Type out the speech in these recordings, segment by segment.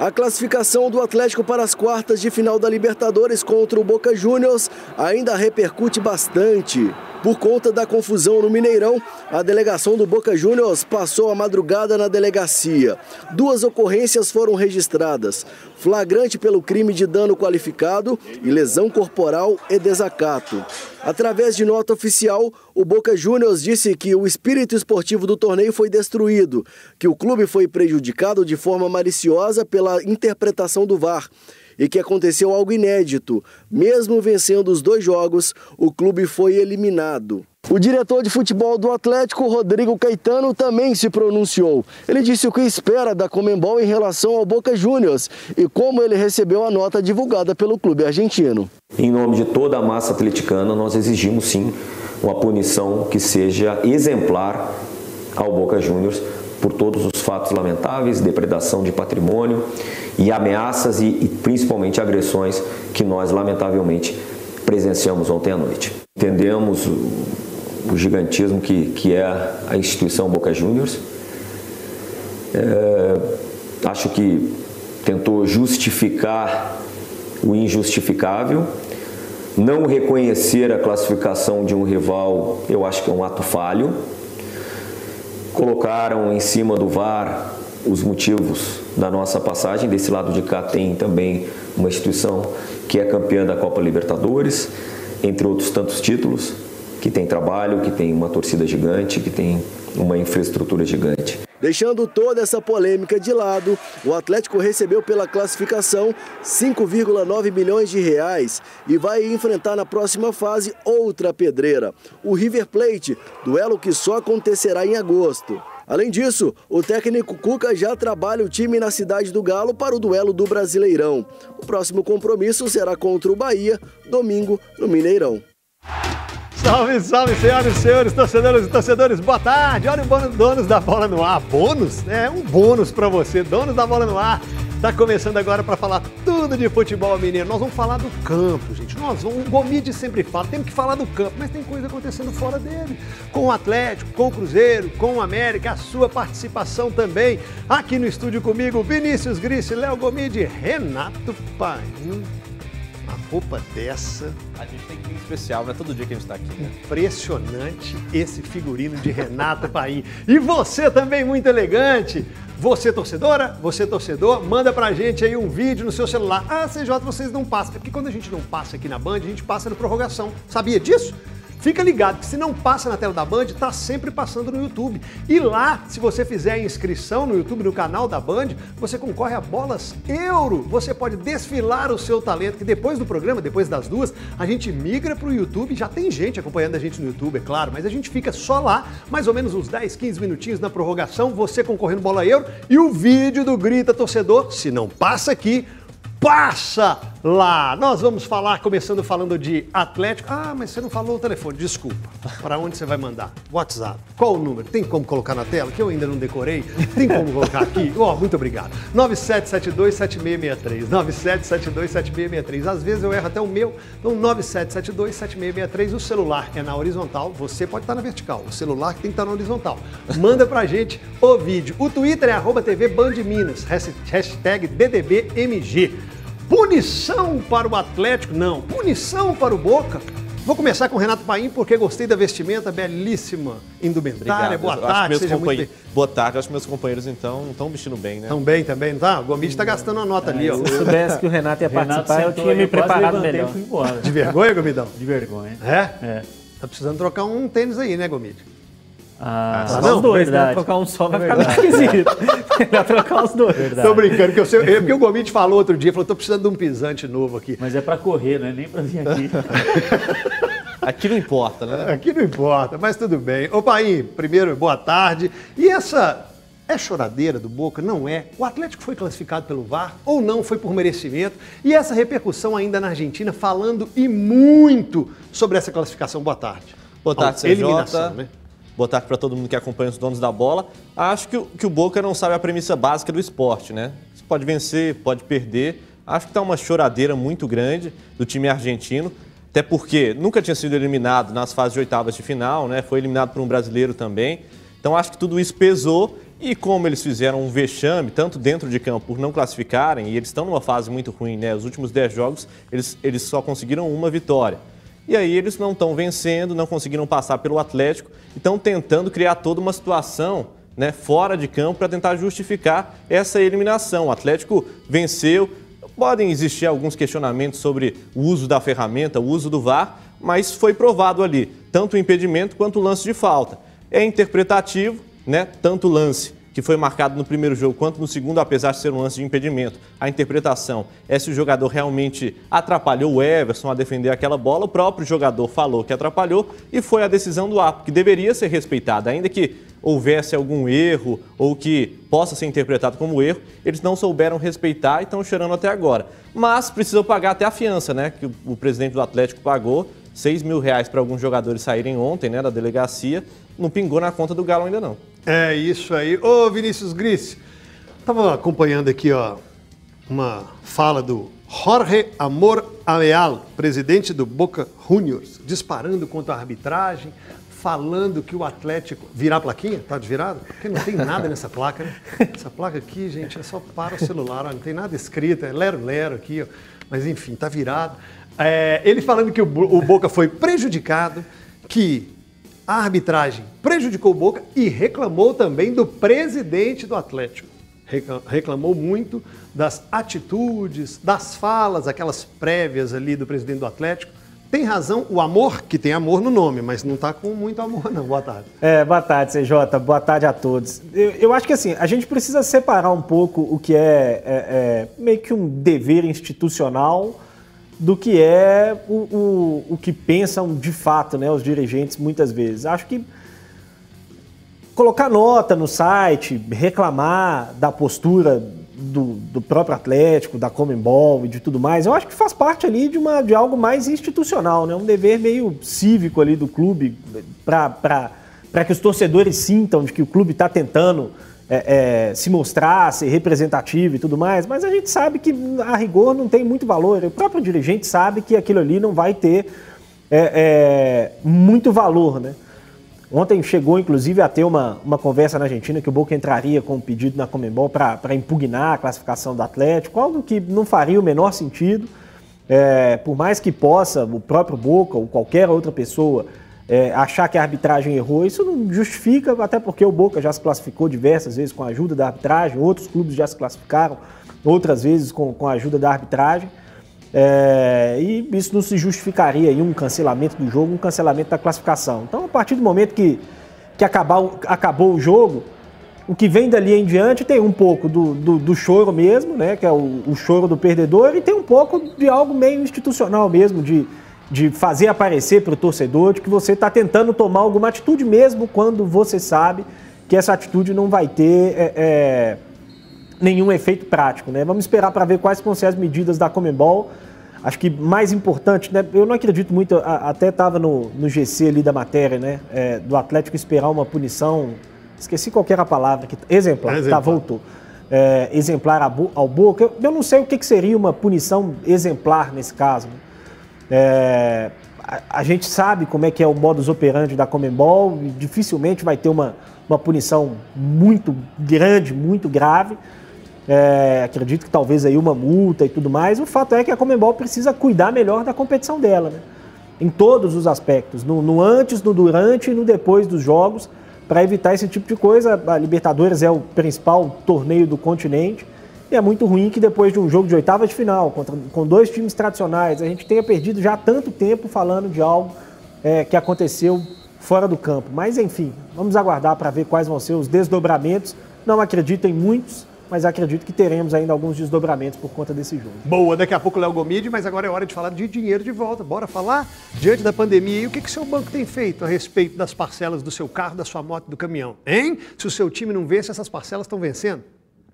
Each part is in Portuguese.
A classificação do Atlético para as quartas de final da Libertadores contra o Boca Juniors ainda repercute bastante. Por conta da confusão no Mineirão, a delegação do Boca Juniors passou a madrugada na delegacia. Duas ocorrências foram registradas: flagrante pelo crime de dano qualificado e lesão corporal e desacato. Através de nota oficial, o Boca Juniors disse que o espírito esportivo do torneio foi destruído, que o clube foi prejudicado de forma maliciosa pela interpretação do VAR e que aconteceu algo inédito. Mesmo vencendo os dois jogos, o clube foi eliminado. O diretor de futebol do Atlético, Rodrigo Caetano, também se pronunciou. Ele disse o que espera da Comembol em relação ao Boca Juniors e como ele recebeu a nota divulgada pelo clube argentino. Em nome de toda a massa atleticana, nós exigimos sim uma punição que seja exemplar ao Boca Juniors por todos os fatos lamentáveis, depredação de patrimônio e ameaças e, e principalmente agressões que nós lamentavelmente presenciamos ontem à noite. Entendemos o, o gigantismo que, que é a instituição Boca Juniors. É, acho que tentou justificar o injustificável. Não reconhecer a classificação de um rival, eu acho que é um ato falho colocaram em cima do VAR os motivos da nossa passagem. Desse lado de cá tem também uma instituição que é campeã da Copa Libertadores, entre outros tantos títulos, que tem trabalho, que tem uma torcida gigante, que tem uma infraestrutura gigante. Deixando toda essa polêmica de lado, o Atlético recebeu pela classificação 5,9 milhões de reais e vai enfrentar na próxima fase outra pedreira, o River Plate, duelo que só acontecerá em agosto. Além disso, o técnico Cuca já trabalha o time na cidade do Galo para o duelo do Brasileirão. O próximo compromisso será contra o Bahia, domingo, no Mineirão. Salve, salve, senhoras e senhores, torcedores e torcedores, boa tarde. Olha o bônus, donos da bola no ar. Bônus? É um bônus para você, donos da bola no ar. Tá começando agora para falar tudo de futebol mineiro. Nós vamos falar do campo, gente. Nós vamos, o Gomide sempre fala, temos que falar do campo, mas tem coisa acontecendo fora dele. Com o Atlético, com o Cruzeiro, com o América, a sua participação também. Aqui no estúdio comigo, Vinícius Grice, Léo Gomide, Renato Paim roupa dessa. A gente tem que ir especial, não é todo dia que a gente está aqui. Né? Impressionante esse figurino de Renata Paim. E você também muito elegante. Você torcedora, você torcedor, manda pra gente aí um vídeo no seu celular. Ah, CJ, vocês não passam. É porque quando a gente não passa aqui na Band, a gente passa no prorrogação. Sabia disso? Fica ligado que se não passa na tela da Band, está sempre passando no YouTube. E lá, se você fizer a inscrição no YouTube, no canal da Band, você concorre a bolas euro. Você pode desfilar o seu talento, que depois do programa, depois das duas, a gente migra para o YouTube. Já tem gente acompanhando a gente no YouTube, é claro, mas a gente fica só lá, mais ou menos uns 10, 15 minutinhos na prorrogação, você concorrendo bola euro e o vídeo do Grita Torcedor, se não passa aqui, passa lá. Nós vamos falar, começando falando de Atlético. Ah, mas você não falou o telefone, desculpa. Para onde você vai mandar? WhatsApp. Qual o número? Tem como colocar na tela? Que eu ainda não decorei. Tem como colocar aqui? Ó, oh, muito obrigado. 97727663. 97727663. Às vezes eu erro até o meu. Então, 97727663. O celular é na horizontal, você pode estar na vertical. O celular tem que estar na horizontal. Manda pra gente o vídeo. O Twitter é arroba TV Band Minas. Hashtag DDBMG. Punição para o Atlético? Não. Punição para o Boca? Vou começar com o Renato Paim, porque gostei da vestimenta belíssima, indumentária. Boa tarde, seja muito bem. Boa tarde, acho que meus companheiros, então, estão vestindo bem, né? Estão bem também, não tá? O Gomide está gastando uma nota é, ali, ó. Se eu soubesse que o Renato ia participar, Renato eu tinha me preparado melhor. De vergonha, Gomidão? De vergonha. É? É. Tá precisando trocar um tênis aí, né, Gomide? Ah, ah não, os dois, né? verdade. né? Trocar um só vai ficar meio esquisito. Melhor trocar os dois. Verdade. Tô brincando, que eu sei, porque o Gomite falou outro dia, falou, tô precisando de um pisante novo aqui. Mas é para correr, não é nem para vir aqui. aqui não importa, né? Aqui não importa, mas tudo bem. Ô, Pai, primeiro, boa tarde. E essa é choradeira do Boca? Não é. O Atlético foi classificado pelo VAR ou não foi por merecimento? E essa repercussão ainda na Argentina, falando e muito sobre essa classificação. Boa tarde. Boa tarde, CJ. Eliminação, né? Boa tarde para todo mundo que acompanha os donos da bola. Acho que, que o Boca não sabe a premissa básica do esporte, né? Você pode vencer, pode perder. Acho que está uma choradeira muito grande do time argentino, até porque nunca tinha sido eliminado nas fases de oitavas de final, né? Foi eliminado por um brasileiro também. Então acho que tudo isso pesou E como eles fizeram um vexame, tanto dentro de campo por não classificarem, e eles estão numa fase muito ruim, né? Os últimos 10 jogos, eles, eles só conseguiram uma vitória. E aí eles não estão vencendo, não conseguiram passar pelo Atlético, e estão tentando criar toda uma situação né, fora de campo para tentar justificar essa eliminação. O Atlético venceu. Podem existir alguns questionamentos sobre o uso da ferramenta, o uso do VAR, mas foi provado ali tanto o impedimento quanto o lance de falta. É interpretativo, né? Tanto o lance que foi marcado no primeiro jogo quanto no segundo, apesar de ser um lance de impedimento. A interpretação é se o jogador realmente atrapalhou o Everson a defender aquela bola. O próprio jogador falou que atrapalhou e foi a decisão do árbitro, que deveria ser respeitada, ainda que houvesse algum erro ou que possa ser interpretado como erro, eles não souberam respeitar e estão chorando até agora. Mas precisam pagar até a fiança, né? Que o presidente do Atlético pagou 6 mil reais para alguns jogadores saírem ontem, né, da delegacia, não pingou na conta do Galo ainda não. É isso aí. Ô Vinícius Gris, estava acompanhando aqui ó, uma fala do Jorge Amor Aleal, presidente do Boca Juniors, disparando contra a arbitragem, falando que o Atlético. Virar a plaquinha? Tá desvirado? Porque não tem nada nessa placa, né? Essa placa aqui, gente, é só para o celular, ó, não tem nada escrito, é lero-lero aqui, ó. Mas enfim, tá virado. É, ele falando que o, o Boca foi prejudicado, que a arbitragem prejudicou o Boca e reclamou também do presidente do Atlético. Reclamou muito das atitudes, das falas, aquelas prévias ali do presidente do Atlético. Tem razão o amor, que tem amor no nome, mas não está com muito amor, não. Boa tarde. É, boa tarde, CJ. Boa tarde a todos. Eu, eu, acho que assim, a gente precisa separar um pouco o que é, é, é meio que um dever institucional do que é o, o, o que pensam de fato né, os dirigentes muitas vezes. Acho que colocar nota no site, reclamar da postura do, do, próprio Atlético, da Comembol e de tudo mais, eu acho que faz parte ali de, uma, de algo mais institucional, né? um dever meio cívico ali do clube para que os torcedores sintam de que o clube está tentando é, é, se mostrar, ser representativo e tudo mais, mas a gente sabe que a rigor não tem muito valor. O próprio dirigente sabe que aquilo ali não vai ter é, é muito valor, né? Ontem chegou, inclusive, a ter uma, uma conversa na Argentina que o Boca entraria com um pedido na Comembol para impugnar a classificação do Atlético, algo que não faria o menor sentido. É, por mais que possa o próprio Boca ou qualquer outra pessoa é, achar que a arbitragem errou, isso não justifica, até porque o Boca já se classificou diversas vezes com a ajuda da arbitragem, outros clubes já se classificaram outras vezes com, com a ajuda da arbitragem. É, e isso não se justificaria em um cancelamento do jogo, um cancelamento da classificação. Então, a partir do momento que, que acabar, acabou o jogo, o que vem dali em diante tem um pouco do, do, do choro mesmo, né, que é o, o choro do perdedor, e tem um pouco de algo meio institucional mesmo, de de fazer aparecer para o torcedor de que você está tentando tomar alguma atitude mesmo quando você sabe que essa atitude não vai ter é, é, nenhum efeito prático. Né? Vamos esperar para ver quais vão ser as medidas da Comembol. Acho que mais importante, né? eu não acredito muito, até estava no, no GC ali da matéria, né? É, do Atlético esperar uma punição, esqueci qual era a palavra, que, exemplar, exemplar. tá, voltou. É, exemplar ao Boca. Eu, eu não sei o que, que seria uma punição exemplar nesse caso. Né? É, a, a, gente sabe como é que é o modus operandi da Comembol, dificilmente vai ter uma, uma punição muito grande, muito grave. É, acredito que talvez aí uma multa e tudo mais. O fato é que a Comembol precisa cuidar melhor da competição dela, né? em todos os aspectos, no, no antes, no durante e no depois dos jogos, para evitar esse tipo de coisa. A Libertadores é o principal torneio do continente e é muito ruim que depois de um jogo de oitava de final, contra, com dois times tradicionais, a gente tenha perdido já tanto tempo falando de algo é, que aconteceu fora do campo. Mas enfim, vamos aguardar para ver quais vão ser os desdobramentos. Não acredito em muitos, mas acredito que teremos ainda alguns desdobramentos por conta desse jogo. Boa, daqui a pouco Léo Gomide, mas agora é hora de falar de dinheiro de volta. Bora falar diante da pandemia. E o que, que seu banco tem feito a respeito das parcelas do seu carro, da sua moto, do caminhão? Hein? Se o seu time não vence, essas parcelas estão vencendo?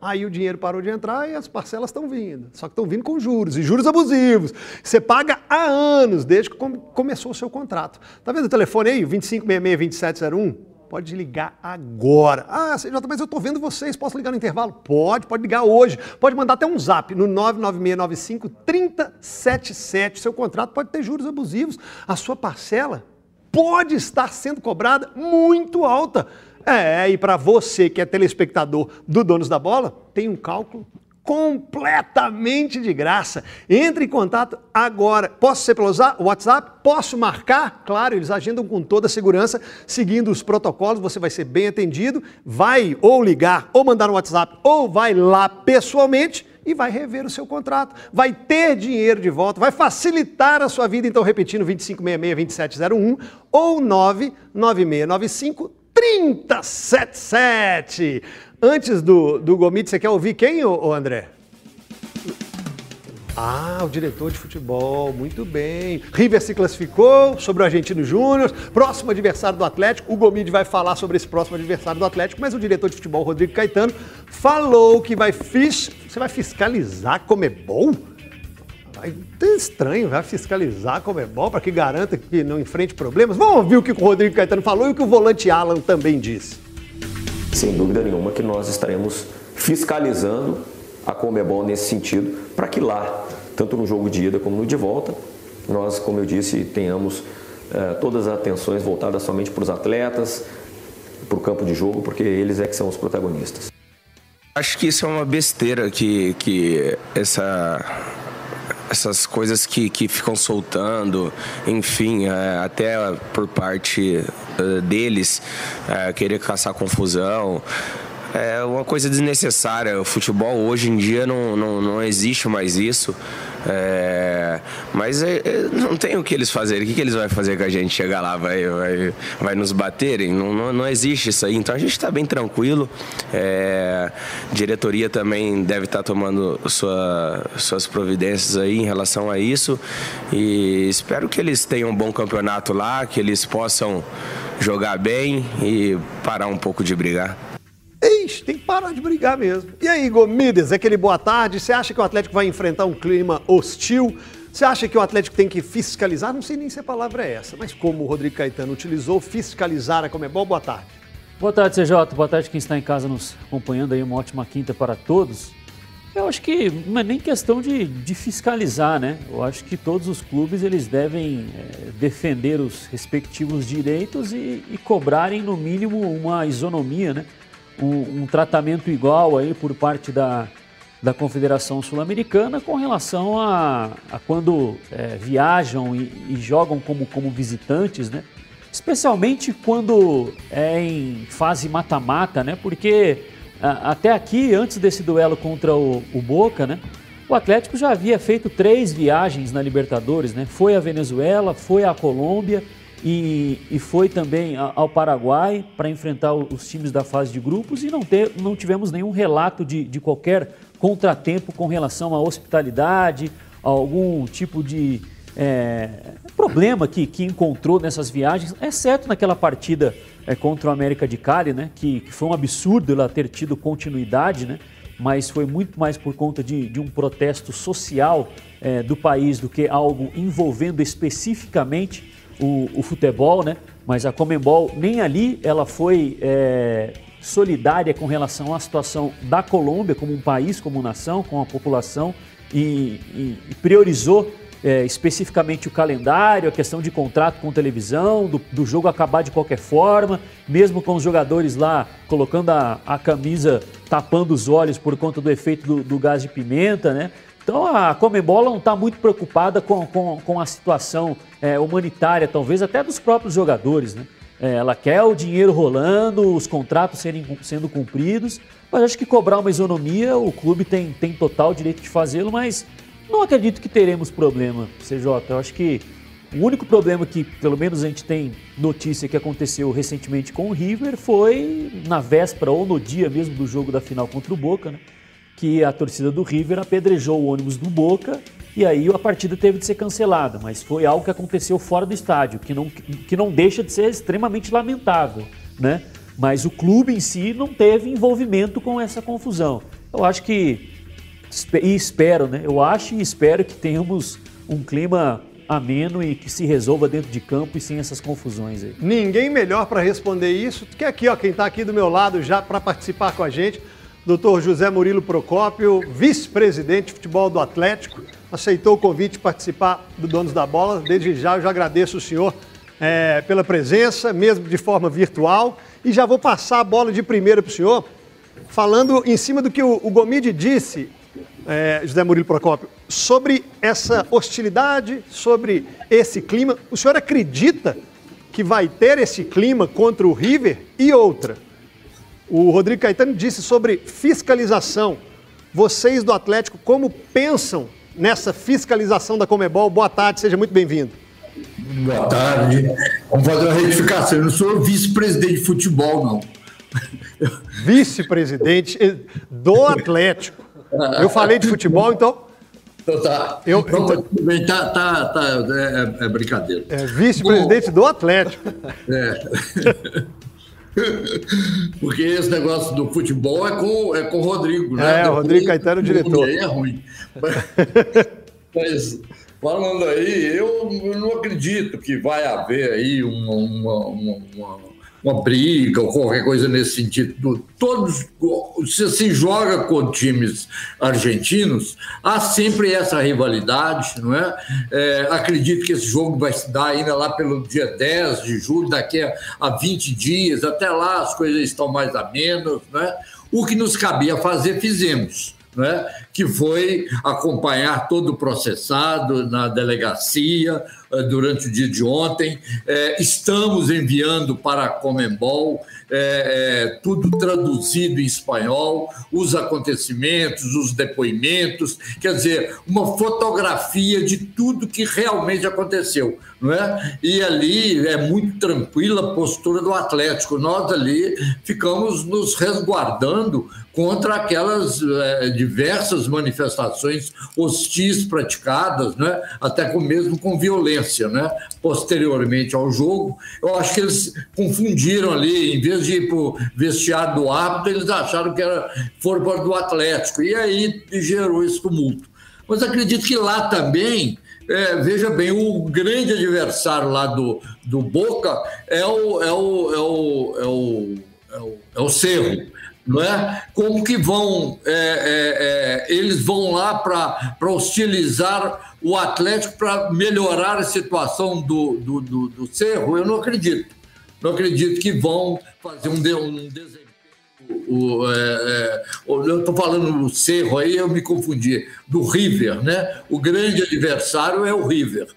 Aí o dinheiro parou de entrar e as parcelas estão vindo. Só que estão vindo com juros, e juros abusivos. Você paga há anos, desde que começou o seu contrato. Tá vendo o telefone aí, 2566-2701? Pode ligar agora. Ah, CJ, mas eu estou vendo vocês, posso ligar no intervalo? Pode, pode ligar hoje. Pode mandar até um zap no 99695-3077. Seu contrato pode ter juros abusivos. A sua parcela pode estar sendo cobrada muito alta. É, e para você que é telespectador do Donos da Bola, tem um cálculo completamente de graça. Entre em contato agora. Posso ser pelo WhatsApp? Posso marcar? Claro, eles agendam com toda a segurança, seguindo os protocolos, você vai ser bem atendido. Vai ou ligar, ou mandar no WhatsApp, ou vai lá pessoalmente e vai rever o seu contrato. Vai ter dinheiro de volta, vai facilitar a sua vida. Então, repetindo, 2566-2701 ou 99695 3077. Antes do, do Gomit, você quer ouvir quem, ô André? Ah, o diretor de futebol, muito bem. River se classificou sobre o Argentino Júnior, próximo adversário do Atlético. O Gomide vai falar sobre esse próximo adversário do Atlético, mas o diretor de futebol, Rodrigo Caetano, falou que vai fis... você vai fiscalizar como é bom? Ter estranho, vai fiscalizar como é bom para que garanta que não enfrente problemas. Vamos ouvir o que o Rodrigo Caetano falou e o que o volante Alan também disse. Sem dúvida nenhuma que nós estaremos fiscalizando a Comebol nesse sentido, para que lá, tanto no jogo de ida como no de volta, nós, como eu disse, tenhamos eh, todas as atenções voltadas somente para os atletas, para o campo de jogo, porque eles é que são os protagonistas. Acho que isso é uma besteira que, que essa essas coisas que, que ficam soltando, enfim, é, até por parte uh, deles, é, querer caçar confusão é uma coisa desnecessária. O futebol hoje em dia não, não, não existe mais isso. É, mas é, é, não tem o que eles fazerem. O que, que eles vão fazer com a gente chegar lá? Vai, vai, vai nos baterem? Não, não, não existe isso aí. Então a gente está bem tranquilo. É, diretoria também deve estar tá tomando sua, suas providências aí em relação a isso. E espero que eles tenham um bom campeonato lá, que eles possam jogar bem e parar um pouco de brigar. Tem que parar de brigar mesmo. E aí, Gomides, aquele boa tarde, você acha que o Atlético vai enfrentar um clima hostil? Você acha que o Atlético tem que fiscalizar? Não sei nem se a palavra é essa, mas como o Rodrigo Caetano utilizou, fiscalizar a Comebol, boa tarde. Boa tarde, CJ. Boa tarde quem está em casa nos acompanhando aí. Uma ótima quinta para todos. Eu acho que não é nem questão de, de fiscalizar, né? Eu acho que todos os clubes eles devem é, defender os respectivos direitos e, e cobrarem no mínimo uma isonomia, né? Um, um tratamento igual aí por parte da, da Confederação Sul-Americana com relação a, a quando é, viajam e, e, jogam como, como visitantes, né? Especialmente quando é em fase mata-mata, né? Porque a, até aqui, antes desse duelo contra o, o Boca, né? O Atlético já havia feito três viagens na Libertadores, né? Foi à Venezuela, foi à Colômbia e, e foi também ao Paraguai para enfrentar os times da fase de grupos e não, ter, não tivemos nenhum relato de, de qualquer contratempo com relação à hospitalidade, a algum tipo de é, problema que, que encontrou nessas viagens, exceto naquela partida é, contra o América de Cali, né, que, que, foi um absurdo ela ter tido continuidade, né, mas foi muito mais por conta de, de um protesto social é, do país do que algo envolvendo especificamente o, o futebol, né? Mas a Comembol nem ali ela foi é, solidária com relação à situação da Colômbia como um país, como nação, com a população e, e, e priorizou é, especificamente o calendário, a questão de contrato com televisão, do, do, jogo acabar de qualquer forma, mesmo com os jogadores lá colocando a, a camisa tapando os olhos por conta do efeito do, do gás de pimenta, né? Então a Comembol não está muito preocupada com, com, com a situação é, humanitária, talvez até dos próprios jogadores. Né? É, ela quer o dinheiro rolando, os contratos serem, sendo cumpridos, mas acho que cobrar uma isonomia, o clube tem, tem total direito de fazê-lo, mas não acredito que teremos problema, CJ. Eu acho que o único problema que, pelo menos, a gente tem notícia que aconteceu recentemente com o River foi na véspera ou no dia mesmo do jogo da final contra o Boca, né? Que a torcida do River apedrejou o ônibus do Boca e aí a partida teve de ser cancelada, mas foi algo que aconteceu fora do estádio, que não, que não deixa de ser extremamente lamentável, né? Mas o clube em si não teve envolvimento com essa confusão. Eu acho que, e espero, né? Eu acho e espero que tenhamos um clima ameno e que se resolva dentro de campo e sem essas confusões aí. Ninguém melhor para responder isso que aqui, ó, quem está aqui do meu lado já para participar com a gente, Doutor José Murilo Procópio, vice-presidente de futebol do Atlético, aceitou o convite de participar do Donos da Bola. Desde já eu já agradeço o senhor é, pela presença, mesmo de forma virtual. E já vou passar a bola de primeira para o senhor, falando em cima do que o, o Gomide disse, é, José Murilo Procópio, sobre essa hostilidade, sobre esse clima. O senhor acredita que vai ter esse clima contra o River? E outra, o Rodrigo Caetano disse sobre fiscalização. Vocês do Atlético, como pensam nessa fiscalização da Comebol? Boa tarde, seja muito bem-vindo. Boa tarde. Vamos fazer uma retificação. Eu não sou vice-presidente de futebol, não. Vice-presidente do Atlético. Eu falei de futebol, então. Então tá. Eu, então, então, tá, tá, tá é, é brincadeira. É vice-presidente do Atlético. É. Porque esse negócio do futebol é com, é com o Rodrigo, né? É, o Rodrigo Caetano, diretor. É ruim. Mas, falando aí, eu não acredito que vai haver aí uma, uma, uma, uma briga ou qualquer coisa nesse sentido. Todos, se se joga com times argentinos, há sempre essa rivalidade, não é? é? Acredito que esse jogo vai se dar ainda lá pelo dia 10 de julho, daqui a, a 20 dias, até lá as coisas estão mais a menos, não é? O que nos cabia fazer, fizemos né, que foi acompanhar todo o processado na delegacia eh, durante o dia de ontem. É, estamos enviando para a Comembol é, tudo traduzido em espanhol, os acontecimentos, os depoimentos, quer dizer, uma fotografia de tudo que realmente aconteceu. Não é? E ali é muito tranquila a postura do Atlético. Nós ali ficamos nos resguardando contra aquelas é, manifestações hostis praticadas, né? até com, mesmo com violência, né? posteriormente ao jogo. Eu acho que eles confundiram ali, em vez de ir para o vestiário do árbitro, eles acharam que era forma do Atlético, e aí gerou esse tumulto. Mas acredito que lá também é, veja bem, o grande adversário lá do, do Boca é o, é o, é o, é o, é o, é o Cerro não é? Como que vão, é, é, é, eles vão lá para hostilizar o Atlético para melhorar a situação do, do, do, do, Cerro? Eu não acredito. Não acredito que vão fazer um, um desempenho. É, é, eu estou falando do Cerro aí, eu me confundi. Do River, né? O grande adversário é o River,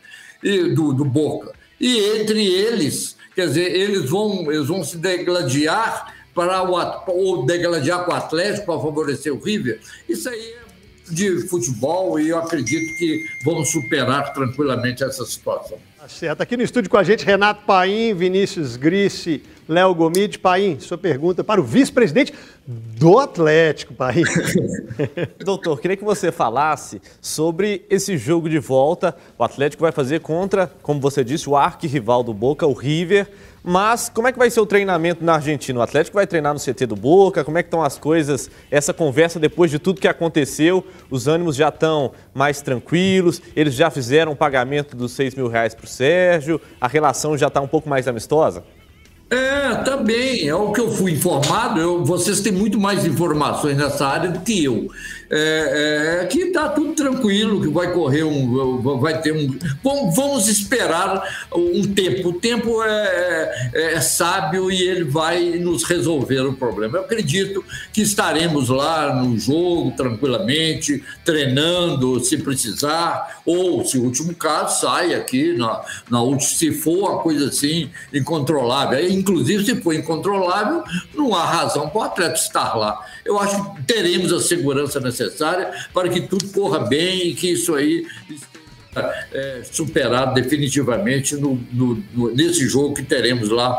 e do, do Boca. E entre eles, quer dizer, eles vão, eles vão se degladiar para o, ou degladiar com o Atlético para favorecer o River. Isso aí é de futebol e eu acredito que vamos superar tranquilamente essa situação. Tá certo. Aqui no estúdio com a gente, Renato Paim, Vinícius Grice, Léo Gomide. Paim, sua pergunta para o vice-presidente do Atlético, Paim. Doutor, queria que você falasse sobre esse jogo de volta. O Atlético vai fazer contra, como você disse, o arquirrival do Boca, o River. Mas como é que vai ser o treinamento na Argentina? O Atlético vai treinar no CT do Boca? Como é que estão as coisas? Essa conversa depois de tudo que aconteceu, os ânimos já estão mais tranquilos, eles já fizeram o pagamento dos 6 mil reais para o Sérgio, a relação já está um pouco mais amistosa? É, também. É o que eu fui informado. Eu, vocês têm muito mais informações nessa área do que eu. É, é, que está tudo tranquilo, que vai correr um. Vai ter um. Vamos esperar um tempo. O tempo é, é, é, sábio e ele vai nos resolver o problema. Eu acredito que estaremos lá no jogo tranquilamente, treinando se precisar, ou se o último caso sai aqui, na, na, se for uma coisa assim incontrolável. Inclusive, se for incontrolável, não há razão para o atleta estar lá. Eu acho que teremos a segurança necessária para que tudo corra bem e que isso aí é, superado definitivamente no, no, no, nesse jogo que teremos lá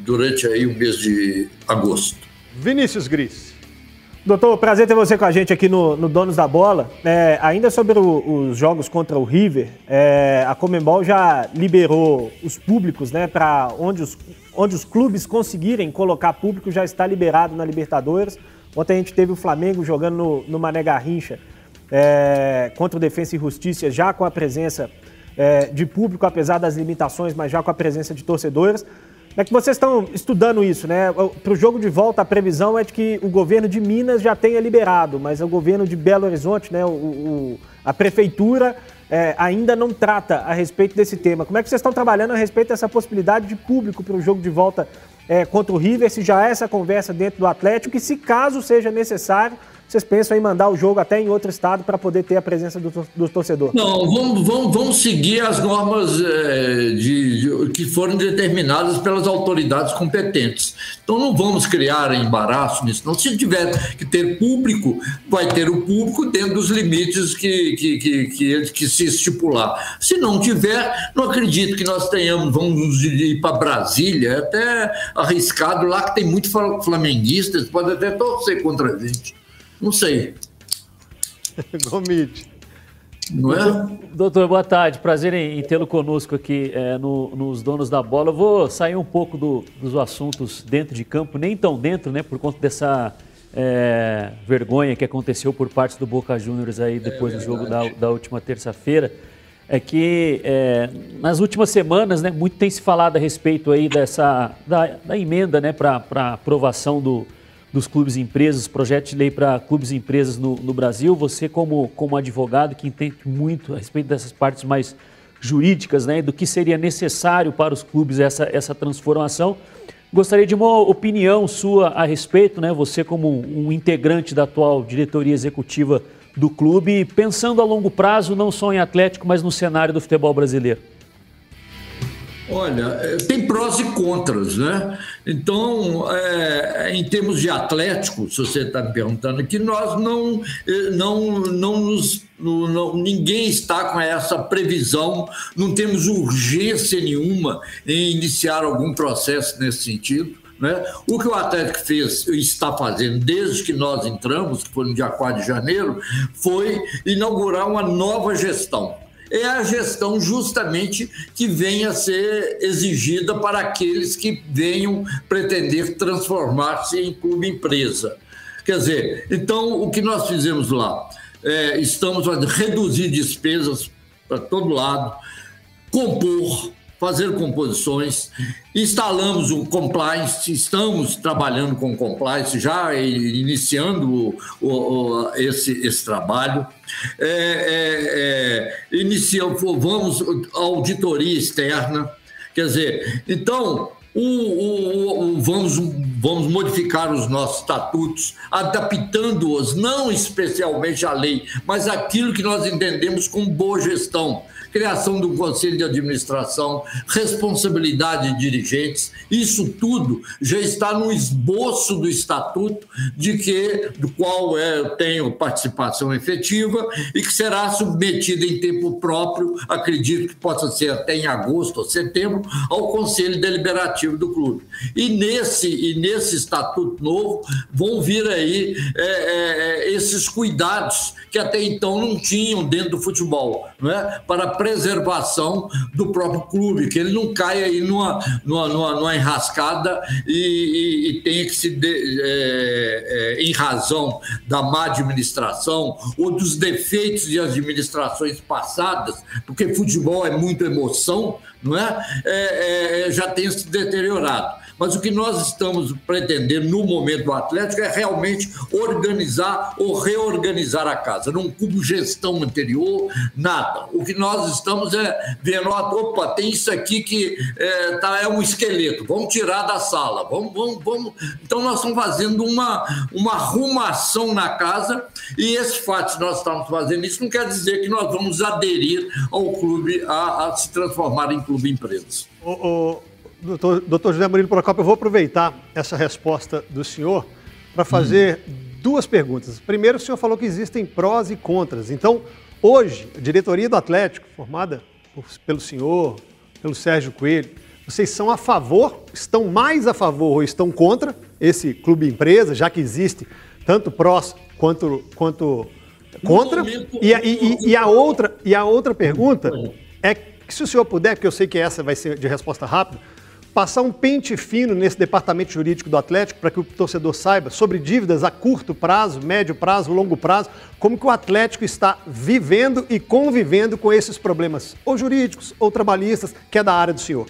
durante aí o mês de agosto. Vinícius Gris. Doutor, prazer ter você com a gente aqui no, no Donos da Bola. É, ainda sobre o, os jogos contra o River, é, a Comembol já liberou os públicos, né, para onde os, onde os clubes conseguirem colocar público já está liberado na Libertadores. Ontem a gente teve o Flamengo jogando no, no Mané Garrincha é, contra o Defensa e Justiça, já com a presença é, de público, apesar das limitações, mas já com a presença de torcedores. É que vocês estão estudando isso, né? Para o jogo de volta, a previsão é de que o governo de Minas já tenha liberado, mas o governo de Belo Horizonte, né? O, o a prefeitura é, ainda não trata a respeito desse tema. Como é que vocês estão trabalhando a respeito dessa possibilidade de público para o jogo de volta é, contra o River? Se já é essa conversa dentro do Atlético e se caso seja necessário vocês pensam em mandar o jogo até em outro estado para poder ter a presença do, do torcedor? Não, vamos, vamos, vamos seguir as normas é, de, de, que foram determinadas pelas autoridades competentes. Então não vamos criar embaraço nisso. Não, se tiver que ter público, vai ter o público dentro dos limites que, que, que, que, que se estipular. Se não tiver, não acredito que nós tenhamos, vamos ir para Brasília, é até arriscado lá que tem muito flamenguistas, pode até torcer contra a gente. Não sei. Gomite. Não é? Doutor, boa tarde. Prazer em, em tê-lo conosco aqui é, no, nos Donos da Bola. Eu vou sair um pouco do, dos assuntos dentro de campo, nem tão dentro, né? Por conta dessa é, vergonha que aconteceu por parte do Boca Juniors aí depois é do jogo da, da última terça-feira. É que é, nas últimas semanas, né, muito tem se falado a respeito aí dessa da, da emenda, né, para aprovação do, dos clubes e empresas, projeto de lei para clubes e empresas no, no, Brasil. Você, como, como advogado que entende muito a respeito dessas partes mais jurídicas, né, do que seria necessário para os clubes essa, essa transformação, gostaria de uma opinião sua a respeito, né, você como um integrante da atual diretoria executiva do clube, pensando a longo prazo, não só em Atlético, mas no cenário do futebol brasileiro. Olha, é, tem prós e contras, né? Então, é, em termos de Atlético, se você está me perguntando aqui, nós não, é, não, não nos. Não, ninguém está com essa previsão, não temos urgência nenhuma em iniciar algum processo nesse sentido. Né? O que o Atlético fez e está fazendo desde que nós entramos, que foi no dia 4 de janeiro, foi inaugurar uma nova gestão é a gestão justamente que venha a ser exigida para aqueles que venham pretender transformar-se em clube empresa. Quer dizer, então o que nós fizemos lá? É, estamos a reduzir despesas para todo lado, compor fazer composições, instalamos o compliance, estamos trabalhando com compliance, já iniciando o, o, esse, esse trabalho. É, é, é, iniciamos, vamos auditoria externa, quer dizer, então o, o, o, vamos, vamos modificar os nossos estatutos, adaptando-os, não especialmente à lei, mas aquilo que nós entendemos como boa gestão criação do conselho de administração, responsabilidade de dirigentes, isso tudo já está no esboço do estatuto de que do qual eu tenho participação efetiva e que será submetido em tempo próprio, acredito que possa ser até em agosto ou setembro, ao conselho deliberativo do clube. E nesse e nesse estatuto novo vão vir aí é, é, é esses cuidados que até então não tinham dentro do futebol, não é? Para preservação do próprio clube, que ele não caia aí numa, numa, numa, numa enrascada e, e, e, tenha que se, de, é, é, em razão da má administração ou dos defeitos de administrações passadas, porque futebol é muito emoção, não é? é, é já tenha se deteriorado. Mas o que nós estamos pretendendo no momento do Atlético é realmente organizar ou reorganizar a casa. Não como gestão anterior, nada. O que nós estamos é vendo, opa, tem isso aqui que é, tá, é um esqueleto, vamos tirar da sala, vamos, vamos, vamos. Então nós estamos fazendo uma, uma arrumação na casa e esse fato de nós estamos fazendo isso não quer dizer que nós vamos aderir ao clube a, a se transformar em clube empresa. O, o, doutor, doutor José Murilo Procopio, eu vou aproveitar essa resposta do senhor para fazer hum. duas perguntas. Primeiro, o senhor falou que existem prós e contras. Então, hoje, a diretoria do Atlético, formada pelo senhor, pelo Sérgio Coelho, vocês são a favor, estão mais a favor ou estão contra esse clube empresa, já que existe tanto prós quanto, quanto contra? E a, e, e a, outra, e a outra pergunta é que se o senhor puder, porque eu sei que essa vai ser de resposta rápida, passar um pente fino nesse departamento jurídico do Atlético para que o torcedor saiba sobre dívidas a curto prazo, médio prazo, longo prazo, como que o Atlético está vivendo e convivendo com esses problemas, ou jurídicos ou trabalhistas, que é da área do senhor.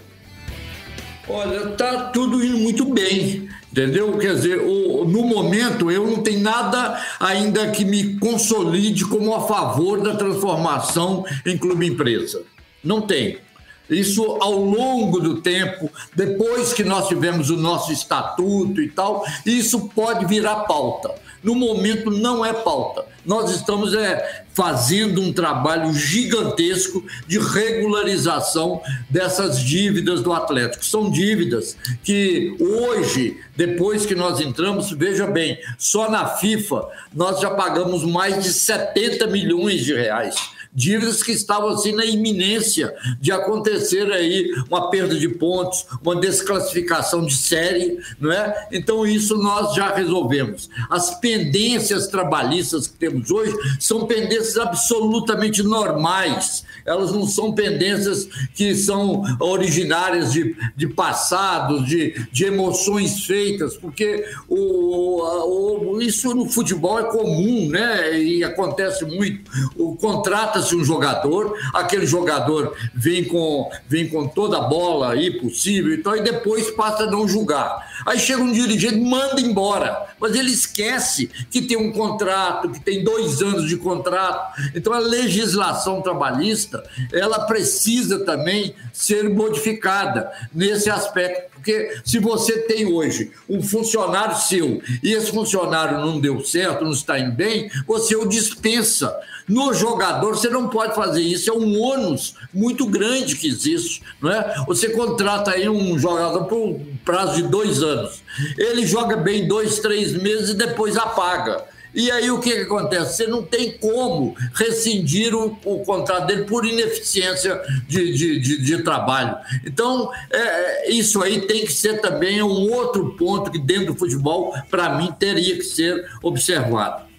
Olha, tá tudo indo muito bem, entendeu? Quer dizer, no momento eu não tenho nada ainda que me consolide como a favor da transformação em clube empresa. Não tem. Isso ao longo do tempo, depois que nós tivemos o nosso estatuto e tal, isso pode virar pauta. No momento não é pauta. Nós estamos é, fazendo um trabalho gigantesco de regularização dessas dívidas do Atlético. São dívidas que hoje, depois que nós entramos, veja bem, só na FIFA nós já pagamos mais de 70 milhões de reais dívidas que estavam assim na iminência de acontecer aí uma perda de pontos, uma desclassificação de série, não é? Então isso nós já resolvemos. As pendências trabalhistas que temos hoje são pendências absolutamente normais. Elas não são pendências que são originárias de, de passados, de, de emoções feitas, porque o, o, isso no futebol é comum, né? E acontece muito. O contrata contrata-se um jogador, aquele jogador vem com, vem com toda a bola aí possível, então, e depois passa a não julgar. Aí chega um dirigente manda embora, mas ele esquece que tem um contrato, que tem dois anos de contrato. Então a legislação trabalhista ela precisa também ser modificada nesse aspecto porque se você tem hoje um funcionário seu e esse funcionário não deu certo, não está indo bem, você o dispensa. No jogador, você não pode fazer isso, é um ônus muito grande que existe. Não é? Você contrata aí um jogador por um prazo de dois anos. Ele joga bem dois, três meses e depois apaga. E aí o que, que acontece? Você não tem como rescindir o, o contrato dele por ineficiência de, de, de, de trabalho. Então, é, isso aí tem que ser também um outro ponto que dentro do futebol, para mim, teria que ser observado.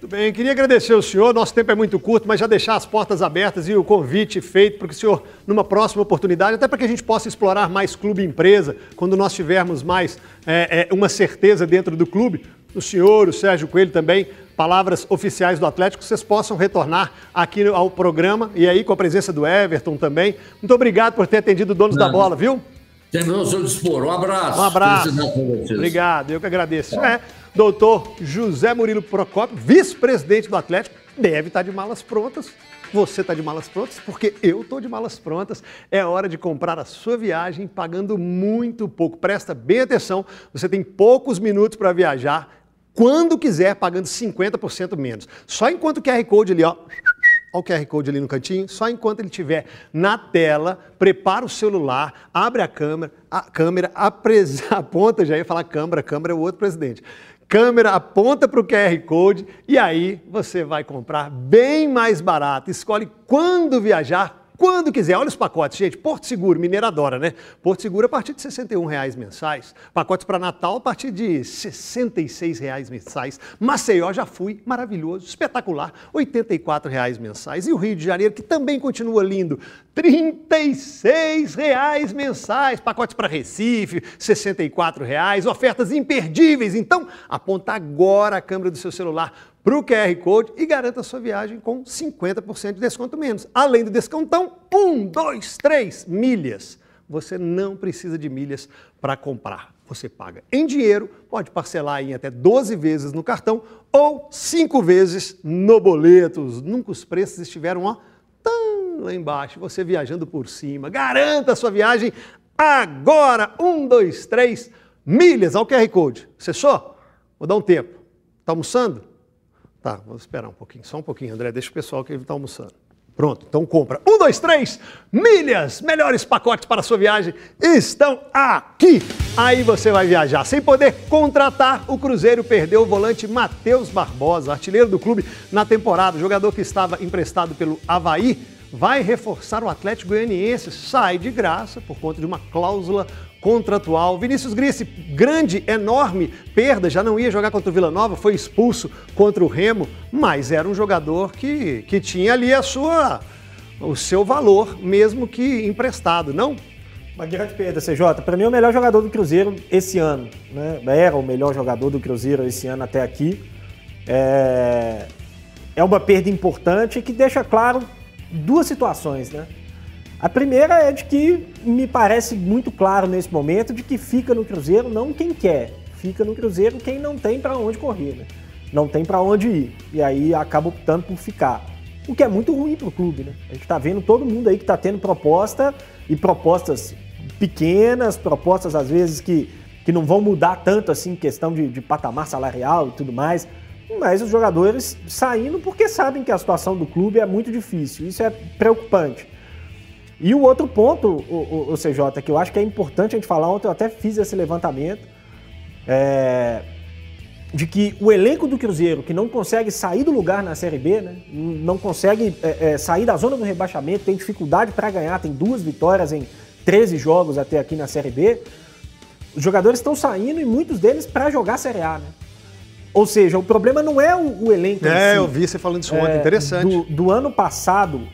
Muito bem, queria agradecer ao senhor. Nosso tempo é muito curto, mas já deixar as portas abertas e o convite feito para que o senhor, numa próxima oportunidade, até para que a gente possa explorar mais clube empresa, quando nós tivermos mais é, é, uma certeza dentro do clube, o senhor, o Sérgio Coelho também, palavras oficiais do Atlético, vocês possam retornar aqui ao programa e aí com a presença do Everton também. Muito obrigado por ter atendido o Donos Não. da Bola, viu? Tem ao seu dispor. Um abraço. Um abraço. Obrigado, eu que agradeço. É. é, doutor José Murilo Procópio, vice-presidente do Atlético, deve estar de malas prontas. Você está de malas prontas? Porque eu estou de malas prontas. É hora de comprar a sua viagem pagando muito pouco. Presta bem atenção, você tem poucos minutos para viajar quando quiser, pagando 50% menos. Só enquanto o QR Code ali, ó, Olha o QR Code ali no cantinho. Só enquanto ele estiver na tela, prepara o celular, abre a câmera, a câmera aponta, já ia falar câmera, câmera é o outro presidente. Câmera aponta para o QR Code e aí você vai comprar bem mais barato. Escolhe quando viajar, quando quiser. Olha os pacotes, gente. Porto Seguro, mineradora, né? Porto Seguro a partir de 61 reais mensais. Pacotes para Natal a partir de 66 reais mensais. Maceió já fui, maravilhoso, espetacular, 84 reais mensais. E o Rio de Janeiro, que também continua lindo, 36 reais mensais. Pacotes para Recife, 64 reais. Ofertas imperdíveis. Então, aponta agora a câmera do seu celular para o QR Code e garanta sua viagem com 50% de desconto menos. Além do descontão, um, dois, três milhas. Você não precisa de milhas para comprar. Você paga em dinheiro, pode parcelar em até 12 vezes no cartão ou 5 vezes no boleto. Nunca os preços estiveram ó, tão lá embaixo. Você viajando por cima. Garanta sua viagem agora. Um, dois, três milhas ao QR Code. Acessou? Vou dar um tempo. Está almoçando? Tá, vamos esperar um pouquinho, só um pouquinho, André, deixa o pessoal que ele está almoçando. Pronto, então compra. Um, dois, três, milhas, melhores pacotes para a sua viagem estão aqui. Aí você vai viajar sem poder contratar. O Cruzeiro perdeu o volante Matheus Barbosa, artilheiro do clube na temporada, jogador que estava emprestado pelo Havaí vai reforçar o Atlético Goianiense, sai de graça por conta de uma cláusula contratual. Vinícius Grissi, grande, enorme perda, já não ia jogar contra o Vila Nova, foi expulso contra o Remo, mas era um jogador que, que tinha ali a sua, o seu valor, mesmo que emprestado, não? Uma grande perda, CJ. Para mim, é o melhor jogador do Cruzeiro esse ano. Né? Era o melhor jogador do Cruzeiro esse ano até aqui. É, é uma perda importante que deixa claro duas situações, né? A primeira é de que me parece muito claro nesse momento de que fica no Cruzeiro não quem quer, fica no Cruzeiro quem não tem para onde correr, né? não tem para onde ir e aí acaba optando por ficar. O que é muito ruim para o clube, né? A gente está vendo todo mundo aí que está tendo proposta e propostas pequenas, propostas às vezes que, que não vão mudar tanto assim, questão de, de patamar salarial e tudo mais, mas os jogadores saindo porque sabem que a situação do clube é muito difícil. Isso é preocupante. E o outro ponto, o, o, o, CJ, que eu acho que é importante a gente falar, ontem eu até fiz esse levantamento, é, de que o elenco do Cruzeiro, que não consegue sair do lugar na Série B, né, não consegue é, é, sair da zona do rebaixamento, tem dificuldade para ganhar, tem duas vitórias em 13 jogos até aqui na Série B, os jogadores estão saindo e muitos deles para jogar Série A. Né? Ou seja, o problema não é o, o elenco. É, si. eu vi você falando isso ontem, é, interessante. Do, do, ano passado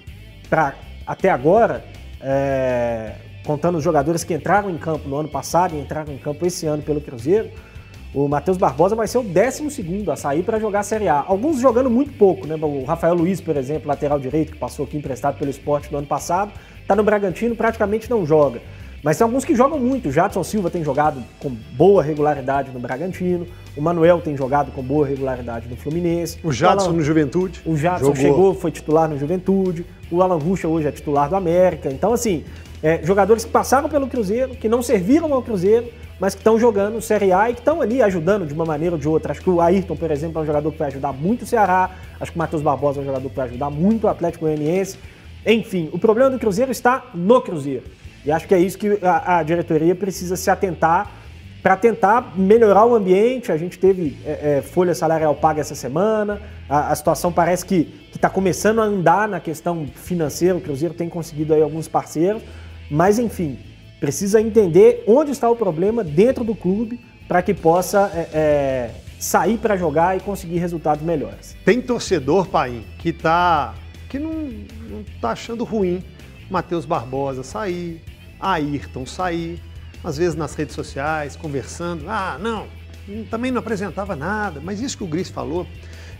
para até agora, é, contando os jogadores que entraram em campo no ano passado e entraram em campo esse ano pelo Cruzeiro, o Matheus Barbosa vai ser o 12 a sair para jogar a Série A. Alguns jogando muito pouco, né? O Rafael Luiz, por exemplo, lateral direito, que passou aqui emprestado pelo esporte no ano passado, está no Bragantino, praticamente não joga. Mas tem alguns que jogam muito. O Jadson Silva tem jogado com boa regularidade no Bragantino. O Manuel tem jogado com boa regularidade no Fluminense. O Jadson no Juventude. O Jadson jogou. chegou, foi titular no Juventude. O Alan Ruxa hoje é titular do América. Então, assim, é, jogadores que passaram pelo Cruzeiro, que não serviram ao Cruzeiro, mas que estão jogando Série A e que estão ali ajudando de uma maneira ou de outra. Acho que o Ayrton, por exemplo, é um jogador que vai ajudar muito o Ceará. Acho que o Matheus Barbosa é um jogador que vai ajudar muito o Atlético Goianiense. Enfim, o problema do Cruzeiro está no Cruzeiro. E acho que é isso que a, a diretoria precisa se atentar para tentar melhorar o ambiente. A gente teve é, é, folha salarial paga essa semana, a, a situação parece que está começando a andar na questão financeira. O Cruzeiro tem conseguido aí alguns parceiros, mas enfim, precisa entender onde está o problema dentro do clube para que possa é, é sair para jogar e conseguir resultados melhores. Tem torcedor, pai, que tá que não, não tá achando ruim Matheus Barbosa sair, Ayrton sair, às vezes nas redes sociais, conversando. Ah, não, também não apresentava nada, mas isso que o Gris falou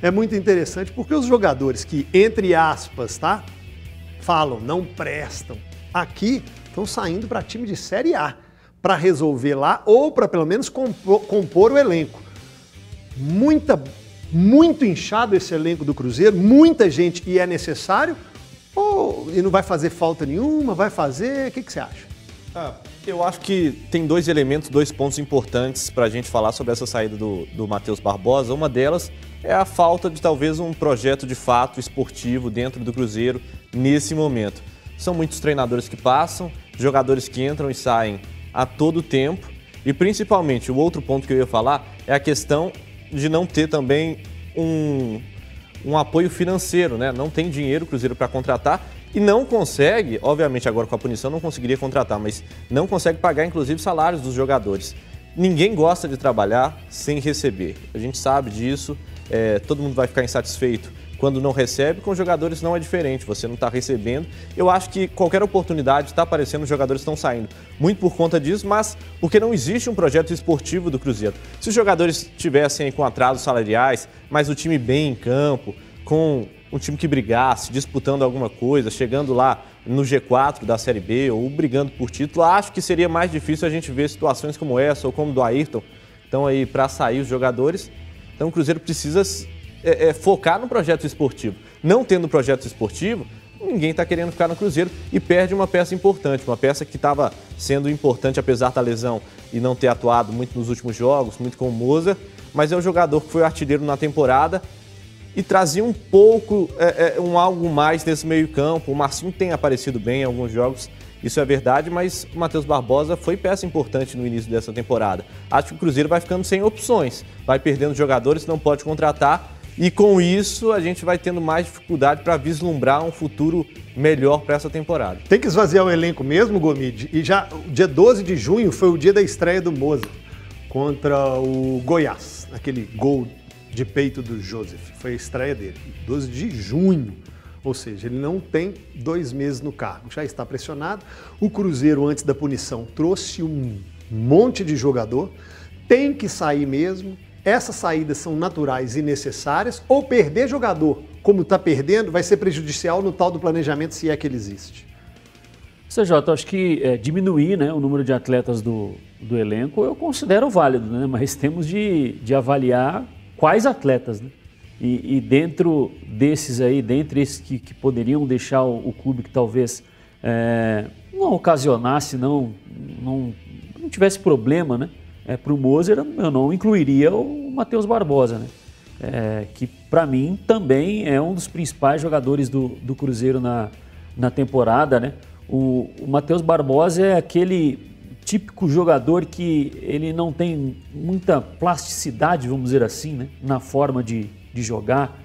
é muito interessante porque os jogadores que, entre aspas, tá, falam, não prestam, aqui estão saindo para time de Série A para resolver lá ou para pelo menos compor, compor, o elenco. Muita, muito inchado esse elenco do Cruzeiro, muita gente e é necessário ou e não vai fazer falta nenhuma, vai fazer? O que, que você acha? Ah, eu acho que tem dois elementos, dois pontos importantes para a gente falar sobre essa saída do, do Matheus Barbosa. Uma delas é a falta de talvez um projeto de fato esportivo dentro do Cruzeiro nesse momento. São muitos treinadores que passam, jogadores que entram e saem a todo tempo. E principalmente, o outro ponto que eu ia falar é a questão de não ter também um, um apoio financeiro, né? Não tem dinheiro o Cruzeiro para contratar e não consegue, obviamente agora com a punição não conseguiria contratar, mas não consegue pagar inclusive salários dos jogadores. Ninguém gosta de trabalhar sem receber. A gente sabe disso, é, todo mundo vai ficar insatisfeito quando não recebe, com jogadores não é diferente, você não está recebendo. Eu acho que qualquer oportunidade está aparecendo, os jogadores estão saindo. Muito por conta disso, mas porque não existe um projeto esportivo do Cruzeiro. Se os jogadores tivessem com atrasos salariais, mas o time bem em campo, com um time que brigasse, disputando alguma coisa, chegando lá no G4 da Série B ou brigando por título, acho que seria mais difícil a gente ver situações como essa ou como do Ayrton. Então aí para sair os jogadores. Então o Cruzeiro precisa é, é, focar no projeto esportivo. Não tendo projeto esportivo, ninguém está querendo ficar no Cruzeiro e perde uma peça importante, uma peça que estava sendo importante apesar da lesão e não ter atuado muito nos últimos jogos, muito com o Moza, mas é um jogador que foi artilheiro na temporada e trazia um pouco, é, é, um algo mais nesse meio campo. O Marcinho tem aparecido bem em alguns jogos, isso é verdade, mas o Matheus Barbosa foi peça importante no início dessa temporada. Acho que o Cruzeiro vai ficando sem opções, vai perdendo jogadores, não pode contratar e com isso, a gente vai tendo mais dificuldade para vislumbrar um futuro melhor para essa temporada. Tem que esvaziar o elenco mesmo, Gomide. E já dia 12 de junho foi o dia da estreia do Moza contra o Goiás, aquele gol de peito do Joseph. Foi a estreia dele. 12 de junho. Ou seja, ele não tem dois meses no cargo, já está pressionado. O Cruzeiro, antes da punição, trouxe um monte de jogador, tem que sair mesmo essas saídas são naturais e necessárias, ou perder jogador, como está perdendo, vai ser prejudicial no tal do planejamento, se é que ele existe? CJ, acho que é, diminuir né, o número de atletas do, do elenco eu considero válido, né? mas temos de, de avaliar quais atletas. Né? E, e, dentro desses aí, dentre esses que, que poderiam deixar o, o clube que talvez é, não ocasionasse, não, não, não tivesse problema né? É, para o Moser, eu não incluiria o Matheus Barbosa, né? É, que para mim também é um dos principais jogadores do, do Cruzeiro na, na temporada. Né? O, o Matheus Barbosa é aquele típico jogador que ele não tem muita plasticidade, vamos dizer assim, né? na forma de, de jogar.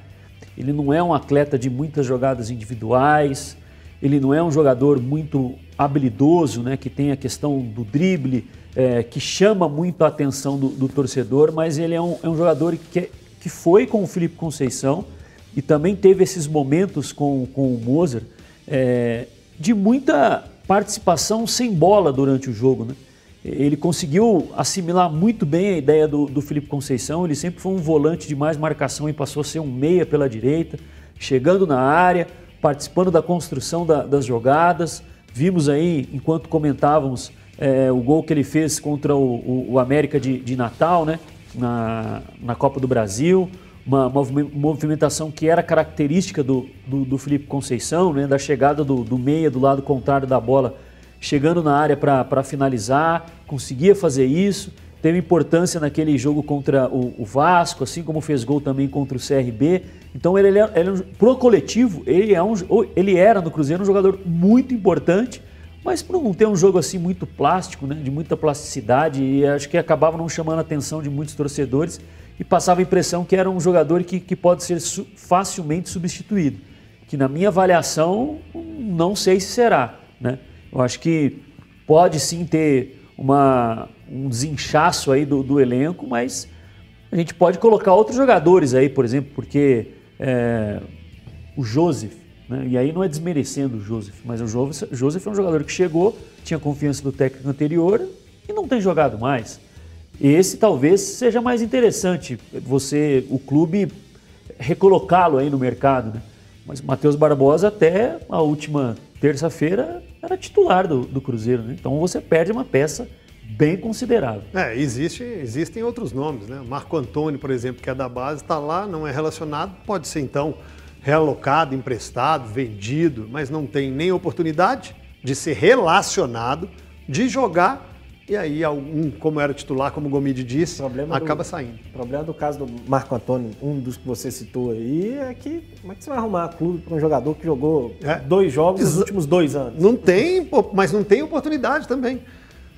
Ele não é um atleta de muitas jogadas individuais, ele não é um jogador muito habilidoso, né? que tem a questão do drible, é, que chama muito a atenção do, do torcedor, mas ele é um, é um jogador que, que foi com o Felipe Conceição e também teve esses momentos com, com o Moser é, de muita participação sem bola durante o jogo. Né? Ele conseguiu assimilar muito bem a ideia do, do Felipe Conceição. Ele sempre foi um volante de mais marcação e passou a ser um meia pela direita, chegando na área, participando da construção da, das jogadas. Vimos aí, enquanto comentávamos, é, o gol que ele fez contra o, o, o América de, de, Natal, né? na, na Copa do Brasil. Uma movimentação que era característica do, do, do Felipe Conceição, né? da chegada do, do meia do lado contrário da bola, chegando na área para finalizar, conseguia fazer isso teve importância naquele jogo contra o, o, Vasco, assim como fez gol também contra o CRB. Então ele, ele, ele pro coletivo ele é um, ele era no Cruzeiro um jogador muito importante mas por não ter um jogo assim muito plástico, né, de muita plasticidade, e acho que acabava não chamando a atenção de muitos torcedores e passava a impressão que era um jogador que, que pode ser su facilmente substituído. Que na minha avaliação, não sei se será. Né? Eu acho que pode sim ter uma, um desinchaço aí do, do elenco, mas a gente pode colocar outros jogadores aí, por exemplo, porque é, o Joseph, né? E aí não é desmerecendo o Joseph, mas o Joseph é um jogador que chegou, tinha confiança do técnico anterior e não tem jogado mais. Esse talvez seja mais interessante, você, o clube, recolocá-lo aí no mercado. Né? Mas Matheus Barbosa, até a última terça-feira, era titular do, do Cruzeiro. Né? Então você perde uma peça bem considerável. É, existe, existem outros nomes, né? Marco Antônio, por exemplo, que é da base, está lá, não é relacionado, pode ser então realocado, emprestado, vendido, mas não tem nem oportunidade de ser relacionado, de jogar e aí algum, como era titular, como o Gomide disse, problema acaba do, saindo. O problema do caso do Marco Antônio, um dos que você citou aí, é que como é que você vai arrumar clube para um jogador que jogou é. dois jogos nos últimos dois anos? Não tem, mas não tem oportunidade também.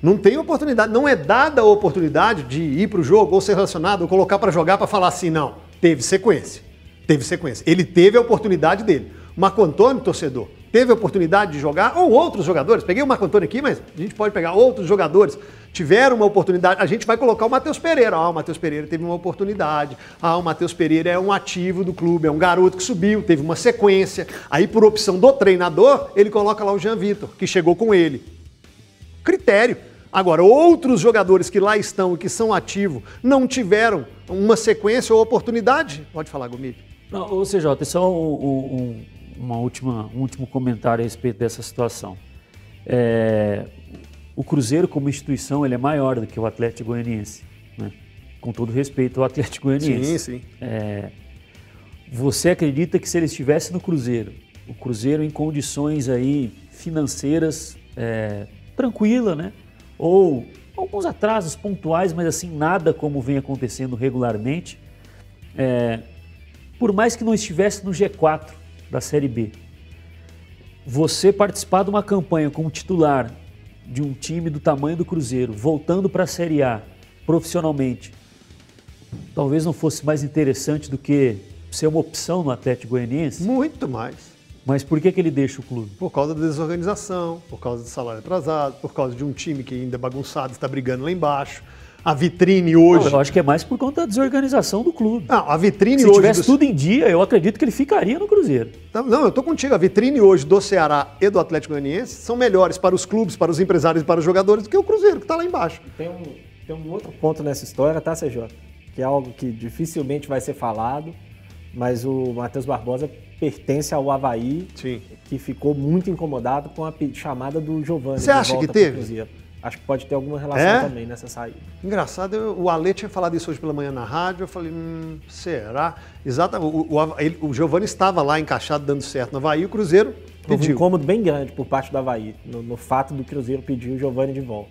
Não tem oportunidade, não é dada a oportunidade de ir para o jogo ou ser relacionado ou colocar para jogar para falar assim, não, teve sequência. Teve sequência. Ele teve a oportunidade dele. Marco Antônio, torcedor, teve a oportunidade de jogar, ou outros jogadores. Peguei o Marco Antônio aqui, mas a gente pode pegar outros jogadores. Tiveram uma oportunidade. A gente vai colocar o Matheus Pereira. Ah, o Matheus Pereira teve uma oportunidade. Ah, o Matheus Pereira é um ativo do clube, é um garoto que subiu, teve uma sequência. Aí, por opção do treinador, ele coloca lá o Jean Vitor, que chegou com ele. Critério. Agora, outros jogadores que lá estão e que são ativos não tiveram uma sequência ou oportunidade. Pode falar, Gomide. Não, ou seja, só um, um, uma última, um último comentário a respeito dessa situação. É, o Cruzeiro, como instituição, ele é maior do que o Atlético Goianiense. Né? Com todo respeito ao Atlético Goianiense. Sim, sim. É, você acredita que se ele estivesse no Cruzeiro, o Cruzeiro em condições aí financeiras é, tranquila, né? Ou alguns atrasos pontuais, mas assim nada como vem acontecendo regularmente. É, por mais que não estivesse no G4 da Série B, você participar de uma campanha como titular de um time do tamanho do Cruzeiro, voltando para a Série A profissionalmente, talvez não fosse mais interessante do que ser uma opção no Atlético Goianiense? Muito mais. Mas por que, que ele deixa o clube? Por causa da desorganização, por causa do salário atrasado, por causa de um time que ainda é bagunçado está brigando lá embaixo a vitrine hoje. Não, eu acho que é mais por conta da desorganização do clube. Não, a vitrine Se hoje. Se tivesse do... tudo em dia, eu acredito que ele ficaria no Cruzeiro. Não, eu tô contigo. A vitrine hoje do Ceará e do Atlético Goianiense são melhores para os clubes, para os empresários e para os jogadores do que o Cruzeiro, que está lá embaixo. Tem um, tem um outro ponto nessa história, tá, CJ? Que é algo que dificilmente vai ser falado, mas o Matheus Barbosa pertence ao Havaí, Sim. que ficou muito incomodado com a chamada do Giovanni. Você acha volta que teve? Cruzeiro. Acho que pode ter alguma relação É? também nessa saída. Engraçado, eu- o Ale tinha falado isso hoje pela manhã na rádio, eu falei, hum, será? Exatamente, o, o, ele- o Giovanni estava lá encaixado, dando certo no Havaí, o Cruzeiro Houve um pediu. incômodo bem grande por parte do Havaí, no, no fato do Cruzeiro pedir o Giovanni de volta.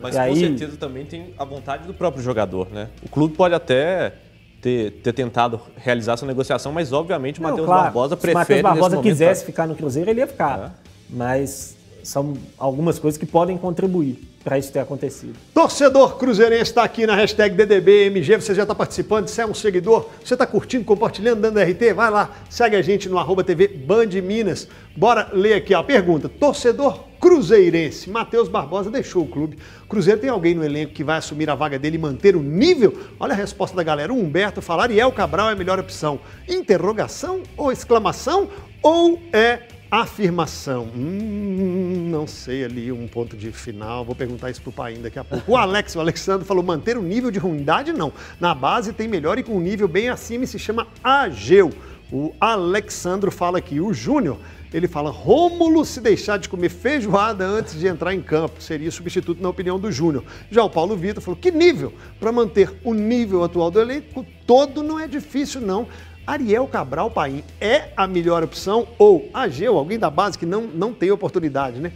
Mas E com aí- certeza também tem a vontade do próprio jogador, né? O clube pode até ter, ter tentado realizar essa negociação, mas obviamente o Matheus claro, Barbosa Se o prefere Matheus Barbosa momento, quisesse ficar no Cruzeiro, ele ia ficar. É. Mas são algumas coisas que podem contribuir para isso ter acontecido. Torcedor cruzeirense está aqui na hashtag DDBMG, você já está participando, você é um seguidor, você está curtindo, compartilhando, dando RT, vai lá, segue a gente no arroba TV Band Minas. Bora ler aqui a pergunta. Torcedor cruzeirense, Matheus Barbosa deixou o clube. Cruzeiro tem alguém no elenco que vai assumir a vaga dele e manter o nível? Olha a resposta da galera. O Humberto fala, Ariel Cabral é a melhor opção. Interrogação ou exclamação? Ou é afirmação? Hum, não sei ali um ponto de final. Vou perguntar isso pro Paim daqui a pouco. O Alex, o Alexandre falou manter o nível de ruindade não. Na base tem melhor e com um nível bem acima e se chama Ageu. O Alexandro fala aqui. O Júnior, ele fala Rômulo se deixar de comer feijoada antes de entrar em campo seria substituto na opinião do Júnior. Já o Paulo Vitor falou que nível para manter o nível atual do elenco todo não é difícil não. Ariel Cabral Paim é a melhor opção ou Ageu, alguém da base que não, não tem oportunidade, né?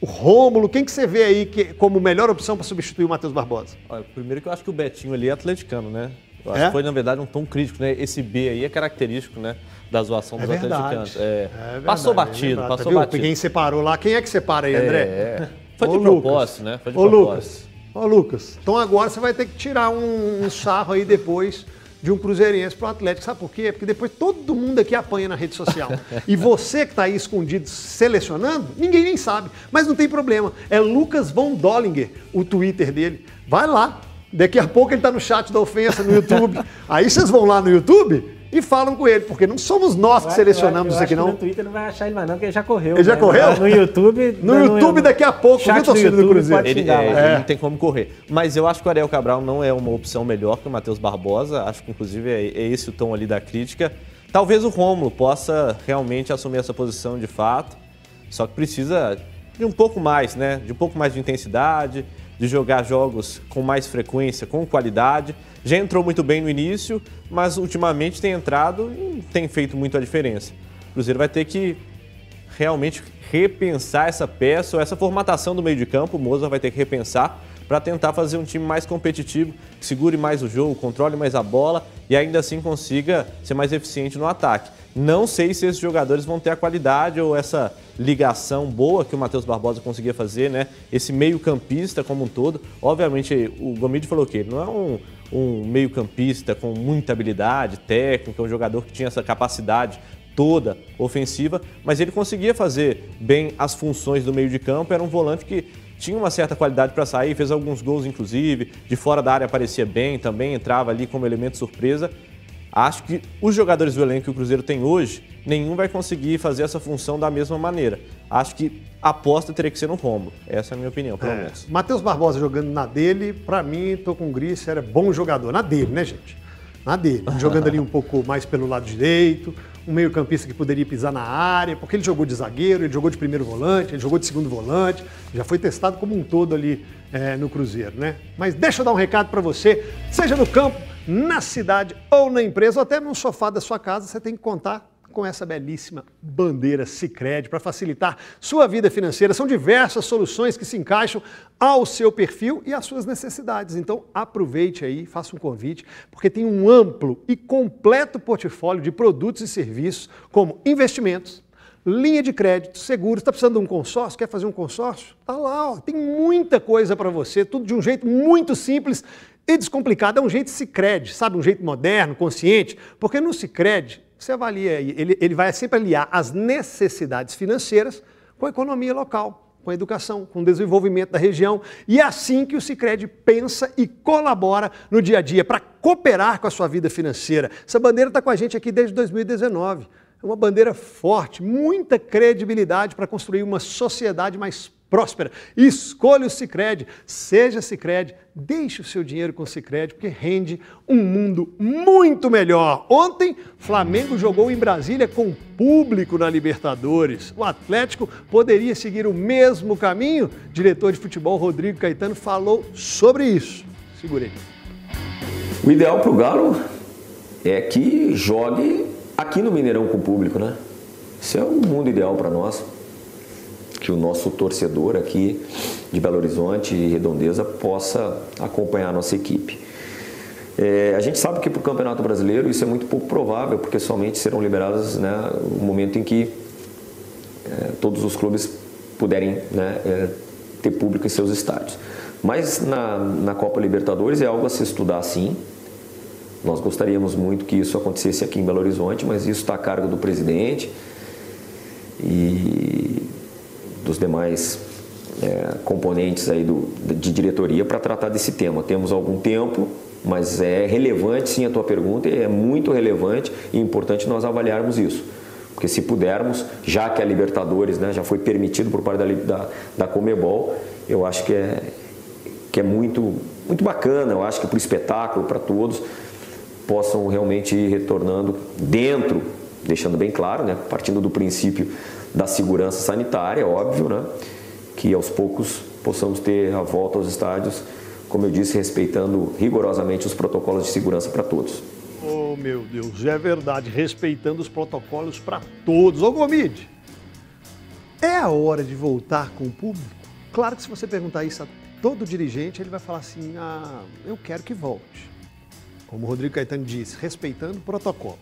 O Rômulo, quem que você vê aí que, como melhor opção para substituir o Matheus Barbosa? Olha, primeiro que eu acho que o Betinho ali é atleticano, né? Eu acho É? que foi, na verdade, um tom crítico, né? Esse B aí é característico, né? Da zoação dos atleticanos. É, verdade, passou é batido, verdade. passou Viu? batido. Quem separou lá, quem é que separa aí, André? É. Foi de Ô, propósito, Lucas. né? Foi de Ô, propósito. Lucas. Ô, Lucas. Então agora você vai ter que tirar um, um sarro aí depois de um cruzeirense pro Atlético. Sabe por quê? Porque depois todo mundo aqui apanha na rede social. e você que está aí escondido selecionando, ninguém nem sabe. Mas não tem problema. É Lucas Von Dollinger, o Twitter dele. Vai lá. Daqui a pouco ele está no chat da ofensa no YouTube. aí vocês vão lá no YouTube e falam com ele, porque não somos nós que selecionamos Eu isso aqui, acho que não. No Twitter não vai achar ele mais não, porque ele já correu. Ele já né? correu? No YouTube... No YouTube daqui a pouco, viu, do torcida do YouTube Cruzeiro? pode Ele, xingar é, ele não tem como correr. Mas eu acho que o Ariel Cabral não é uma opção melhor que o Matheus Barbosa. Acho que, inclusive, é, é esse o tom ali da crítica. Talvez o Rômulo possa realmente assumir essa posição de fato. Só que precisa de um pouco mais, né? De um pouco mais de intensidade, de jogar jogos com mais frequência, com qualidade. Já entrou muito bem no início, mas ultimamente tem entrado e tem feito muito a diferença. O Cruzeiro vai ter que realmente repensar essa peça ou essa formatação do meio de campo. O Moza vai ter que repensar para tentar fazer um time mais competitivo, que segure mais o jogo, controle mais a bola e ainda assim consiga ser mais eficiente no ataque. Não sei se esses jogadores vão ter a qualidade ou essa ligação boa que o Matheus Barbosa conseguia fazer, né? Esse meio-campista como um todo. Obviamente, o Gomide falou que ele não é um, um meio-campista com muita habilidade técnica, um jogador que tinha essa capacidade toda ofensiva, mas ele conseguia fazer bem as funções do meio de campo. Era um volante que tinha uma certa qualidade para sair, fez alguns gols, inclusive, de fora da área aparecia bem, também entrava ali como elemento surpresa. Acho que os jogadores do elenco que o Cruzeiro tem hoje, nenhum vai conseguir fazer essa função da mesma maneira. Acho que a aposta teria que ser no Romulo. Essa é a minha opinião, pelo menos. Matheus Barbosa jogando na dele, pra mim, tô com o Gris, era bom jogador. Na dele, né, gente? Na dele. Jogando ali um pouco mais pelo lado direito, um meio-campista que poderia pisar na área, porque ele jogou de zagueiro, ele jogou de primeiro volante, ele jogou de segundo volante, já foi testado como um todo ali é, no Cruzeiro, né? Mas deixa eu dar um recado para você, seja no campo, na cidade ou na empresa, ou até no sofá da sua casa, você tem que contar com essa belíssima bandeira Sicredi para facilitar sua vida financeira. São diversas soluções que se encaixam ao seu perfil e às suas necessidades. Então, aproveite aí, faça um convite, porque tem um amplo e completo portfólio de produtos e serviços, como investimentos, linha de crédito, seguros. Está precisando de um consórcio? Quer fazer um consórcio? Tá lá, ó. tem muita coisa para você, tudo de um jeito muito simples e descomplicado. É um jeito Sicredi, sabe? Um jeito moderno, consciente, porque no Sicredi você avalia, ele, ele vai sempre aliar as necessidades financeiras com a economia local, com a educação, com o desenvolvimento da região. E é assim que o Sicredi pensa e colabora no dia a dia para cooperar com a sua vida financeira. Essa bandeira está com a gente aqui desde 2019. É uma bandeira forte, muita credibilidade para construir uma sociedade mais próspera. Escolha o Cicred, seja Cicred, deixe o seu dinheiro com o Cicred, porque rende um mundo muito melhor. Ontem, Flamengo jogou em Brasília com público na Libertadores. O Atlético poderia seguir o mesmo caminho? Diretor de futebol Rodrigo Caetano falou sobre isso. Segurei. O ideal para o Galo é que jogue aqui no Mineirão com o público, né? Isso é o mundo ideal para nós que o nosso torcedor aqui de Belo Horizonte e Redondeza possa acompanhar a nossa equipe. É, a gente sabe que para o Campeonato Brasileiro isso é muito pouco provável, porque somente serão liberados né, o momento em que é, todos os clubes puderem né, é, ter público em seus estádios. Mas na, na Copa Libertadores é algo a se estudar sim. Nós gostaríamos muito que isso acontecesse aqui em Belo Horizonte, mas isso está a cargo do presidente. E dos demais é, componentes aí do, de diretoria para tratar desse tema. Temos algum tempo, mas é relevante sim a tua pergunta, é muito relevante e importante nós avaliarmos isso. Porque se pudermos, já que a Libertadores né, já foi permitido por parte da, da, da Comebol, eu acho que é, que é muito, muito bacana, eu acho que para o espetáculo, para todos, possam realmente ir retornando dentro, deixando bem claro, né, partindo do princípio da segurança sanitária, óbvio, né? que aos poucos possamos ter a volta aos estádios, como eu disse, respeitando rigorosamente os protocolos de segurança para todos. Oh, meu Deus, é verdade, respeitando os protocolos para todos. Ô, Gomide, é a hora de voltar com o público? Claro que se você perguntar isso a todo dirigente, ele vai falar assim: ah, eu quero que volte. Como o Rodrigo Caetano disse, respeitando o protocolo.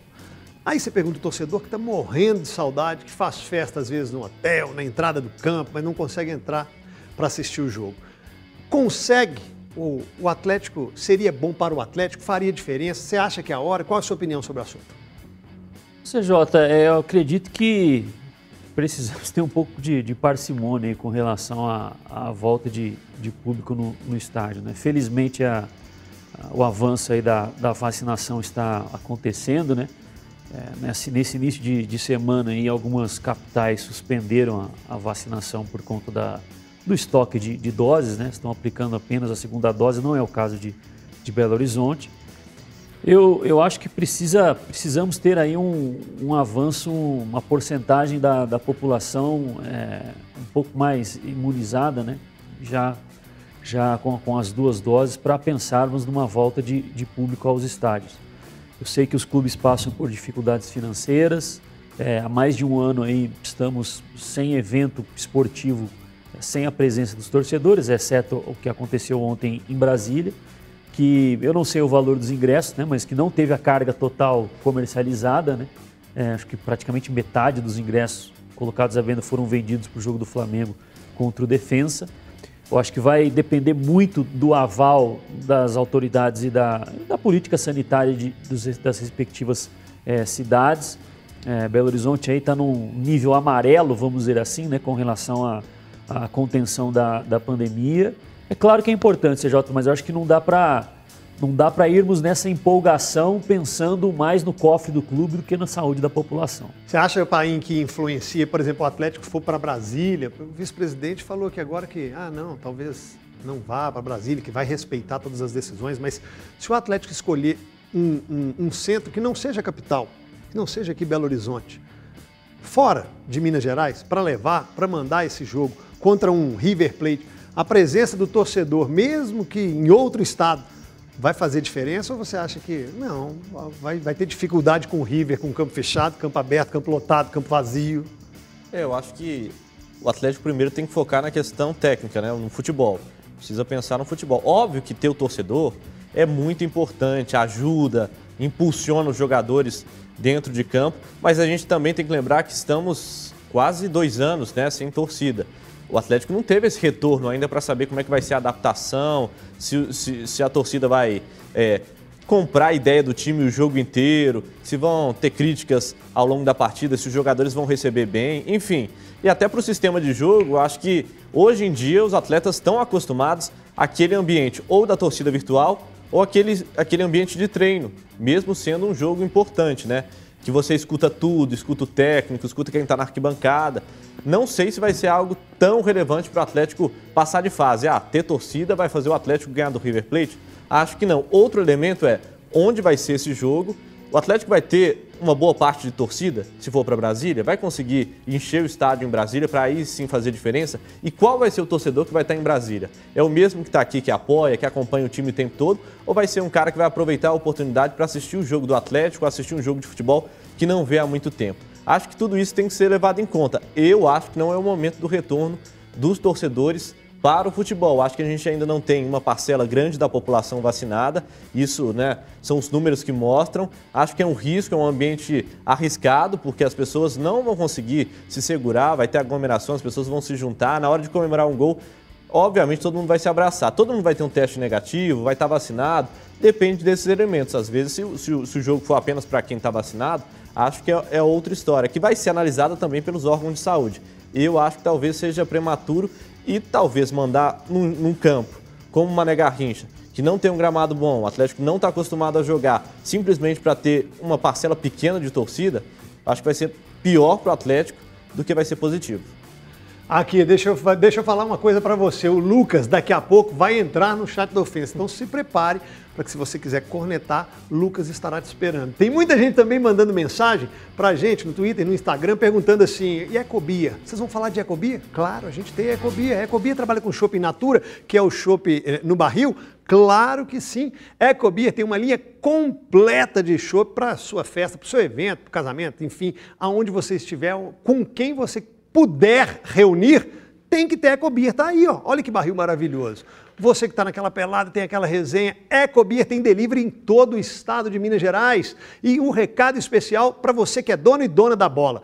Aí você pergunta o torcedor que está morrendo de saudade, que faz festa às vezes no hotel, na entrada do campo, mas não consegue entrar para assistir o jogo. Consegue? O, o Atlético seria bom para o Atlético? Faria diferença? Você acha que é a hora? Qual a sua opinião sobre o assunto? CJ, é, eu acredito que precisamos ter um pouco de, de parcimônia com relação à, à volta de, de público no, no, estádio. Né? Felizmente a, a, o avanço aí da, da vacinação está acontecendo, né? É, nesse, nesse, início de, de, semana, aí, algumas capitais suspenderam a, a vacinação por conta da, do estoque de, de, doses, né? estão aplicando apenas a segunda dose, não é o caso de, de Belo Horizonte. Eu, eu acho que precisa, precisamos ter aí um, um avanço, uma porcentagem da, da população é, um pouco mais imunizada, né? já, já com, com as duas doses, para pensarmos numa volta de, de público aos estádios. Eu sei que os clubes passam por dificuldades financeiras. É, há mais de um ano aí estamos sem evento esportivo, sem a presença dos torcedores, exceto o que aconteceu ontem em Brasília, que eu não sei o valor dos ingressos, né, mas que não teve a carga total comercializada. Né? É, acho que praticamente metade dos ingressos colocados à venda foram vendidos para o jogo do Flamengo contra o Defensa. Eu acho que vai depender muito do aval das autoridades e da, da política sanitária de, dos, das respectivas é, cidades. É, Belo Horizonte aí está num nível amarelo, vamos dizer assim, né, com relação à, à contenção da, da pandemia. É claro que é importante, CJ, mas eu acho que não dá para não dá para irmos nessa empolgação pensando mais no cofre do clube do que na saúde da população. Você acha, Paim, que influencia, por exemplo, o Atlético for para Brasília? O vice-presidente falou que agora que, ah, não, talvez não vá para Brasília, que vai respeitar todas as decisões, mas se o Atlético escolher um, um, um centro que não seja capital, que não seja aqui Belo Horizonte, fora de Minas Gerais, para levar, para mandar esse jogo contra um River Plate, a presença do torcedor, mesmo que em outro estado, vai fazer diferença ou você acha que não, vai, vai ter dificuldade com o River, com o campo fechado, campo aberto, campo lotado, campo vazio? É, eu acho que o Atlético primeiro tem que focar na questão técnica, né, no futebol. Precisa pensar no futebol. Óbvio que ter o torcedor é muito importante, ajuda, impulsiona os jogadores dentro de campo, mas a gente também tem que lembrar que estamos quase dois anos né, sem torcida o Atlético não teve esse retorno ainda para saber como é que vai ser a adaptação, se, se, se a torcida vai é, comprar a ideia do time o jogo inteiro, se vão ter críticas ao longo da partida, se os jogadores vão receber bem, enfim. E até para o sistema de jogo, acho que hoje em dia os atletas estão acostumados àquele ambiente ou da torcida virtual ou aquele, aquele ambiente de treino, mesmo sendo um jogo importante, né? Que você escuta tudo, escuta o técnico, escuta quem está na arquibancada. Não sei se vai ser algo tão relevante para o Atlético passar de fase. Ah, ter torcida vai fazer o Atlético ganhar do River Plate? Acho que não. Outro elemento é onde vai ser esse jogo. O Atlético vai ter uma boa parte de torcida, se for para Brasília, vai conseguir encher o estádio em Brasília para aí sim fazer diferença? E qual vai ser o torcedor que vai estar em Brasília? É o mesmo que está aqui, que apoia, que acompanha o time o tempo todo? Ou vai ser um cara que vai aproveitar a oportunidade para assistir o jogo do Atlético, assistir um jogo de futebol que não vê há muito tempo? Acho que tudo isso tem que ser levado em conta. Eu acho que não é o momento do retorno dos torcedores para o futebol. Acho que a gente ainda não tem uma parcela grande da população vacinada. Isso, né, são os números que mostram. Acho que é um risco, é um ambiente arriscado, porque as pessoas não vão conseguir se segurar, vai ter aglomeração, as pessoas vão se juntar. Na hora de comemorar um gol, obviamente todo mundo vai se abraçar. Todo mundo vai ter um teste negativo, vai estar vacinado. Depende desses elementos. Às vezes, se, se, se o jogo for apenas para quem está vacinado, acho que é, é outra história, que vai ser analisada também pelos órgãos de saúde. Eu acho que talvez seja prematuro e talvez mandar num, num campo como o Mané Garrincha, que não tem um gramado bom, o Atlético não está acostumado a jogar, simplesmente para ter uma parcela pequena de torcida, acho que vai ser pior para o Atlético do que vai ser positivo. Aqui, deixa eu, deixa eu falar uma coisa para você. O Lucas, daqui a pouco, vai entrar no chat da ofensa. Então se prepare para que, se você quiser cornetar, Lucas estará te esperando. Tem muita gente também mandando mensagem para a gente no Twitter, no Instagram, perguntando assim: e Ecobia? Vocês vão falar de Ecobia? Claro, a gente tem Ecobia. Ecobia trabalha com shopping natura, que é o shopping eh, no barril. Claro que sim. Ecobia tem uma linha completa de chopp para sua festa, para seu evento, para o casamento, enfim, aonde você estiver, com quem você puder reunir, tem que ter Ecobir. Tá aí, ó. Olha que barril maravilhoso. Você que está naquela pelada, tem aquela resenha. Ecobir tem delivery em todo o estado de Minas Gerais. E um recado especial para você que é dono e dona da bola.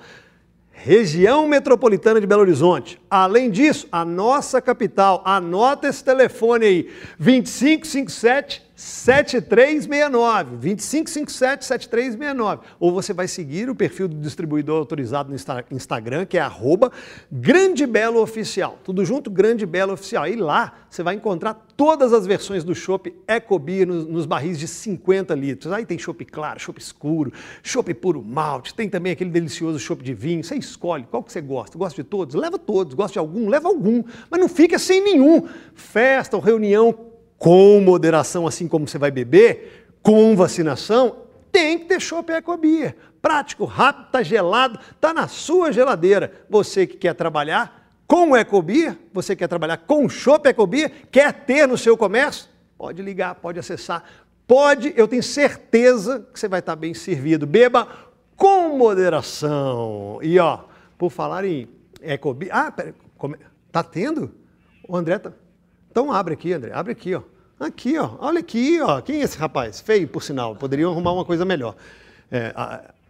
Região Metropolitana de Belo Horizonte. Além disso, a nossa capital. Anota esse telefone aí: 2557 7369, 2557 7369. Ou você vai seguir o perfil do distribuidor autorizado no Instagram, que é arroba Grande Belo Oficial. Tudo junto, Grande Belo Oficial. E lá você vai encontrar todas as versões do chopp Ecobia nos, nos, barris de 50 litros. Aí tem chopp claro, chopp escuro, chopp puro malte, tem também aquele delicioso chopp de vinho. Você escolhe qual que você gosta. Gosta de todos? Leva todos. Gosta de algum? Leva algum. Mas não fica sem nenhum. Festa ou reunião com moderação, assim como você vai beber, com vacinação, tem que ter chopp Ecobia. Prático, rápido, tá gelado, tá na sua geladeira. Você que quer trabalhar com Ecobia, você quer trabalhar com chopp Ecobia, quer ter no seu comércio, pode ligar, pode acessar, pode, eu tenho certeza que você vai estar bem servido. Beba com moderação. E ó, por falar em Ecobia, ah, pera, come... tá tendo? O André tá então abre aqui, André, abre aqui, ó. Aqui, ó. Olha aqui, ó. Quem é esse rapaz? Feio, por sinal. Poderiam arrumar uma coisa melhor. É,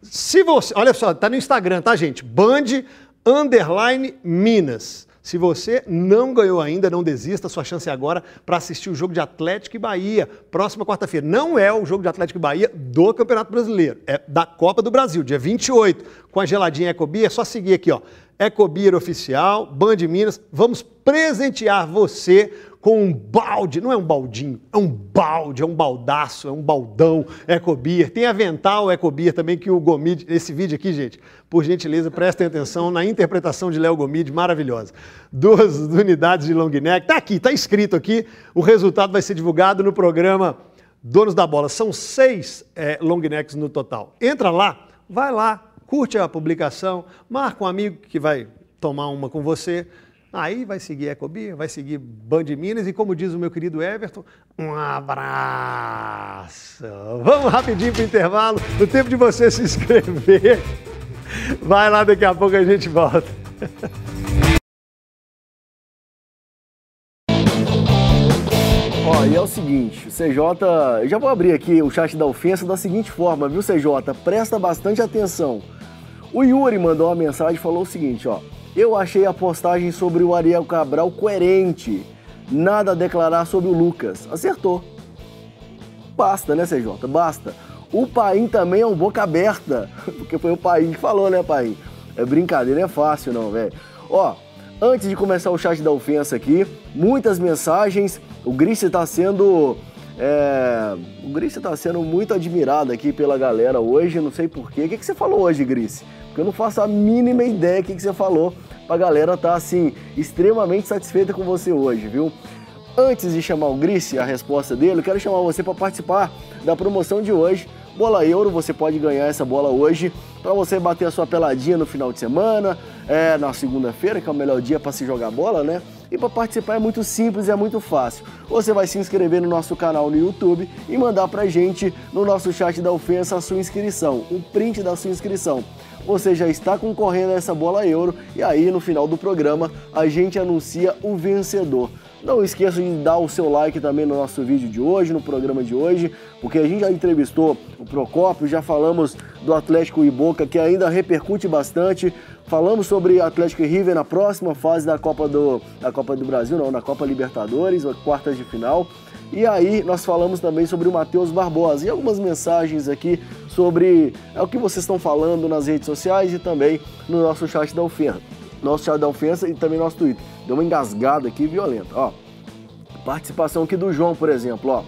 se você, olha só, tá no Instagram, tá, gente? Band underline Minas. Se você não ganhou ainda, não desista, sua chance é agora para assistir o jogo de Atlético e Bahia, próxima quarta-feira. Não é o jogo de Atlético e Bahia do Campeonato Brasileiro, é da Copa do Brasil, dia 28, com a geladinha Ecobia. É só seguir aqui, ó. Ecobir Oficial, Band Minas. Vamos presentear você com um balde, não é um baldinho, é um balde, é um baldaço, é um baldão Ecobir. Tem avental Ecobir também que o Gomide, esse vídeo aqui, gente, por gentileza, prestem atenção na interpretação de Léo Gomide, maravilhosa. Duas unidades de long neck, tá aqui, tá escrito aqui, o resultado vai ser divulgado no programa Donos da Bola. São seis é, long necks no total. Entra lá, vai lá, curte a publicação, marca um amigo que vai tomar uma com você, Aí vai seguir Ecobia, vai seguir Band Minas e, como diz o meu querido Everton, um abraço. Vamos rapidinho para o intervalo, no tempo de você se inscrever. Vai lá, daqui a pouco a gente volta. Ó, e é o seguinte, o CJ, eu já vou abrir aqui o chat da ofensa da seguinte forma, viu, CJ? Presta bastante atenção. O Yuri mandou uma mensagem e falou o seguinte, ó. Eu achei a postagem sobre o Ariel Cabral coerente. Nada a declarar sobre o Lucas. Acertou. Basta, né, CJ? Basta. O Paim também é um boca aberta. Porque foi o Paim que falou, né, Paim? É brincadeira, é fácil não, velho. Ó, antes de começar o chat da ofensa aqui, muitas mensagens. O Gris está sendo É... O Grice está sendo muito admirado aqui pela galera hoje, não sei porquê. O que, que você falou hoje, Grice? Porque eu não faço a mínima ideia do que, que você falou pra galera tá, assim, extremamente satisfeita com você hoje, viu? Antes de chamar o Grice, a resposta dele, eu quero chamar você para participar da promoção de hoje. Bola Euro, você pode ganhar essa bola hoje para você bater a sua peladinha no final de semana, é, na segunda-feira, que é o melhor dia para se jogar bola, né? E para participar é muito simples, é muito fácil. Você vai se inscrever no nosso canal no YouTube e mandar pra gente no nosso chat da ofensa a sua inscrição, o print da sua inscrição. Você já está concorrendo a essa bola euro e aí no final do programa a gente anuncia o vencedor. Não esqueça de dar o seu like também no nosso vídeo de hoje, no programa de hoje, porque a gente já entrevistou o Procópio, já falamos do Atlético e Boca, que ainda repercute bastante. Falamos sobre Atlético e River na próxima fase da Copa do, da Copa do Brasil, não, na Copa Libertadores, quartas de final. E aí nós falamos também sobre o Matheus Barbosa e algumas mensagens aqui sobre é, o que vocês estão falando nas redes sociais e também no nosso chat da ofensa. Nosso chat da ofensa e também nosso Twitter. Deu uma engasgada aqui violenta. Ó, participação aqui do João, por exemplo. Ó.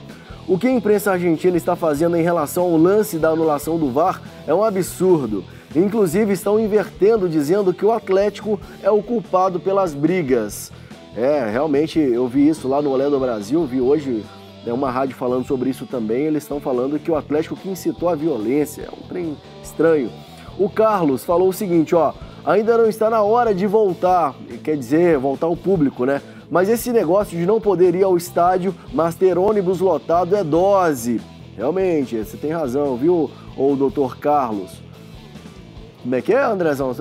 O que a imprensa argentina está fazendo em relação ao lance da anulação do VAR é um absurdo. Inclusive estão invertendo, dizendo que o Atlético é o culpado pelas brigas. É, realmente eu vi isso lá no Olé do Brasil, vi hoje né, uma rádio falando sobre isso também. Eles estão falando que o Atlético que incitou a violência. É um trem estranho. O Carlos falou o seguinte, ó, ainda não está na hora de voltar, quer dizer, voltar ao público, né? Mas esse negócio de não poder ir ao estádio, mas ter ônibus lotado é dose. Realmente, você tem razão, viu, ou doutor Carlos? Como é que é, Andrezão?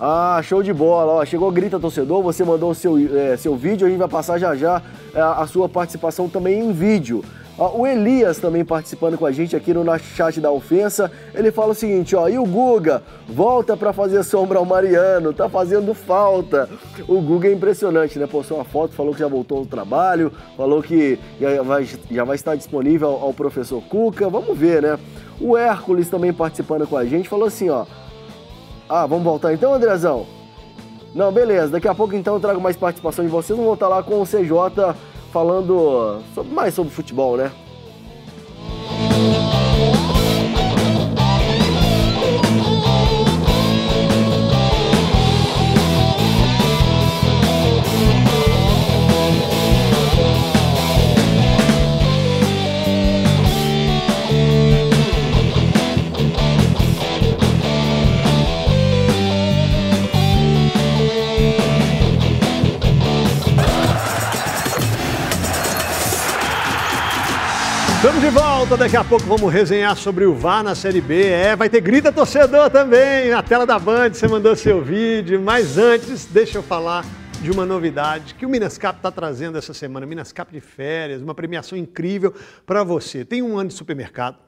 Ah, show de bola. Ó, chegou Grita Torcedor, você mandou seu, é, seu vídeo, a gente vai passar já já é, a sua participação também em vídeo. O Elias também participando com a gente aqui no chat da ofensa. Ele fala o seguinte, ó, e o Guga? Volta para fazer sombra ao Mariano, tá fazendo falta. O Guga é impressionante, né? Postou uma foto, falou que já voltou ao trabalho, falou que já vai, já vai estar disponível ao, ao professor Cuca. Vamos ver, né? O Hércules também participando com a gente, falou assim, ó. Ah, vamos voltar então, Andrezão? Não, beleza. Daqui a pouco então eu trago mais participação de vocês. Vamos voltar lá com o CJ falando sobre, mais sobre futebol, né? Volta, daqui a pouco vamos resenhar sobre o VAR na Série B. É, vai ter grita torcedor também na tela da Band, você mandou seu vídeo. Mas antes, deixa eu falar de uma novidade que o Minascap está trazendo essa semana. Minascap de férias, uma premiação incrível para você. Tem um ano de supermercado,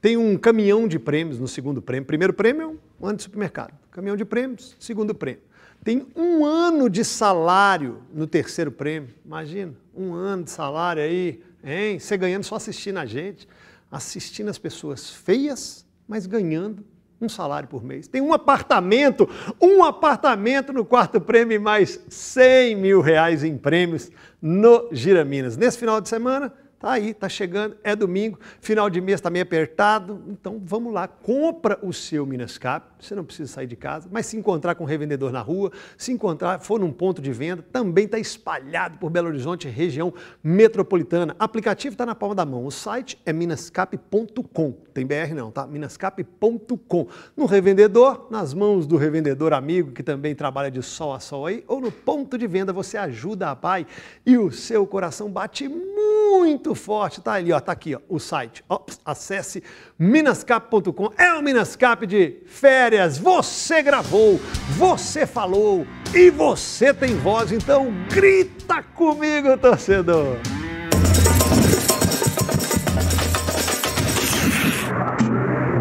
tem um caminhão de prêmios no segundo prêmio. Primeiro prêmio, um ano de supermercado. Caminhão de prêmios, segundo prêmio. Tem um ano de salário no terceiro prêmio. Imagina, um ano de salário aí Hein? Você ganhando só assistindo a gente, assistindo as pessoas feias, mas ganhando um salário por mês. Tem um apartamento, um apartamento no quarto prêmio e mais 100 mil reais em prêmios no Giraminas. Nesse final de semana, Tá aí, tá chegando, é domingo, final de mês está meio apertado, então vamos lá, compra o seu Minascap, você não precisa sair de casa, mas se encontrar com um revendedor na rua, se encontrar, for num ponto de venda, também está espalhado por Belo Horizonte, região metropolitana. Aplicativo está na palma da mão, o site é minascap.com, tem BR não, tá? minascap.com. No revendedor, nas mãos do revendedor amigo que também trabalha de sol a sol aí, ou no ponto de venda, você ajuda a pai e o seu coração bate muito forte. Tá ali, ó, tá aqui, ó, o site. Acesse minascap.com. É o Minascap de férias. Você gravou, você falou e você tem voz. Então grita comigo, torcedor.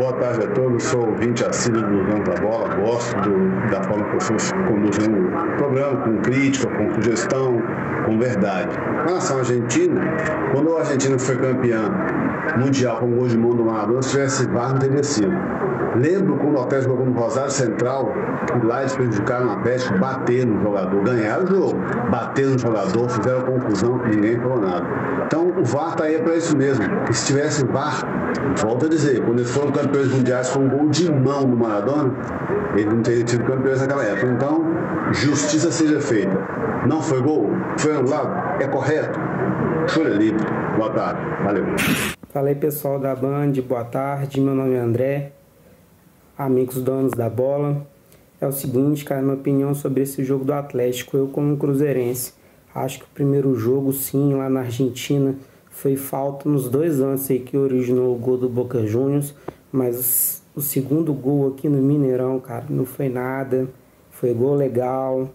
Boa tarde a todos, sou ouvinte assíduo do Dono da Bola, gosto do, da forma que vocês conduzem o programa, com crítica, com sugestão, com verdade. Com relação à Argentina, quando a Argentina foi campeã mundial com gol de mão do Maradona, se tivesse VAR não teria sido. Lembro quando o Atlético jogou no Rosário Central, que lá eles prejudicaram o Atlético, bateram no jogador, ganharam o jogo, bateram no jogador, fizeram confusão que ninguém falou nada. Então o VAR está aí para isso mesmo. Se tivesse VAR, volto a dizer, quando eles foram campeões mundiais com um gol de mão no Maradona, eles não teriam tido campeões naquela época. Então, justiça seja feita. Não foi gol? Foi anulado? É correto? Chora livre. Boa tarde. Valeu. Fala aí pessoal da Band, boa tarde. Meu nome é André, amigos donos da bola. É o seguinte, cara, minha opinião sobre esse jogo do Atlético. Eu, como cruzeirense, acho que o primeiro jogo, sim, lá na Argentina, foi falta nos dois lances aí que originou o gol do Boca Juniors. Mas o segundo gol aqui no Mineirão, cara, não foi nada. Foi gol legal.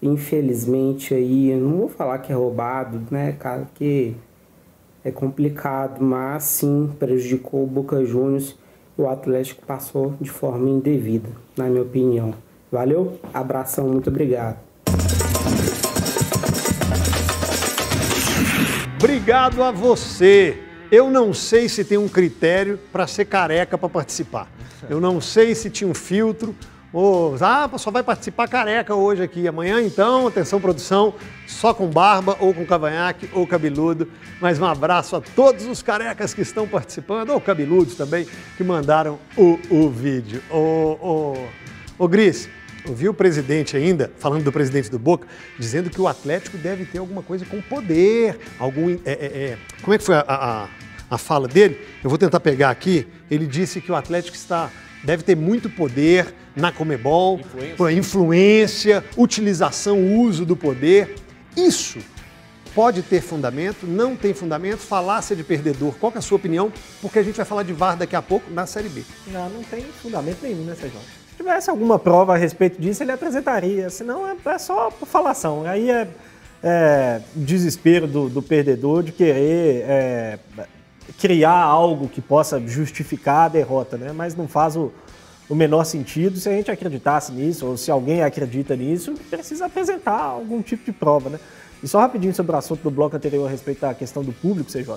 Infelizmente aí, não vou falar que é roubado, né, cara, que é complicado, mas sim prejudicou o Boca Juniors o Atlético passou de forma indevida, na minha opinião. Valeu, abração, muito obrigado. Obrigado a você. Eu não sei se tem um critério para ser careca para participar. Eu não sei se tinha um filtro ou, ah, só vai participar careca hoje aqui. Amanhã, então, atenção, produção, só com barba, ou com cavanhaque, ou cabeludo. Mas um abraço a todos os carecas que estão participando, ou cabeludos também, que mandaram o, o vídeo. Ô, ô, ô Gris, ouvi o presidente ainda, falando do presidente do Boca, dizendo que o Atlético deve ter alguma coisa com poder, algum. É, é, é, como é que foi a, a, a fala dele? Eu vou tentar pegar aqui. Ele disse que o Atlético está deve ter muito poder na Comebol, influência. influência, utilização, uso do poder. Isso pode ter fundamento, não tem fundamento, falácia de perdedor. Qual é a sua opinião? Porque a gente vai falar de VAR daqui a pouco na Série B. Não, não tem fundamento nenhum, né, Sérgio? Se tivesse alguma prova a respeito disso, ele apresentaria. Senão é, é só falação. Aí é, é desespero do, do, perdedor de querer é, criar algo que possa justificar a derrota, né? Mas não faz o, o menor sentido. Se a gente acreditasse nisso, ou se alguém acredita nisso, precisa apresentar algum tipo de prova, né? E só rapidinho sobre o assunto do bloco anterior a respeito da questão do público, CJ.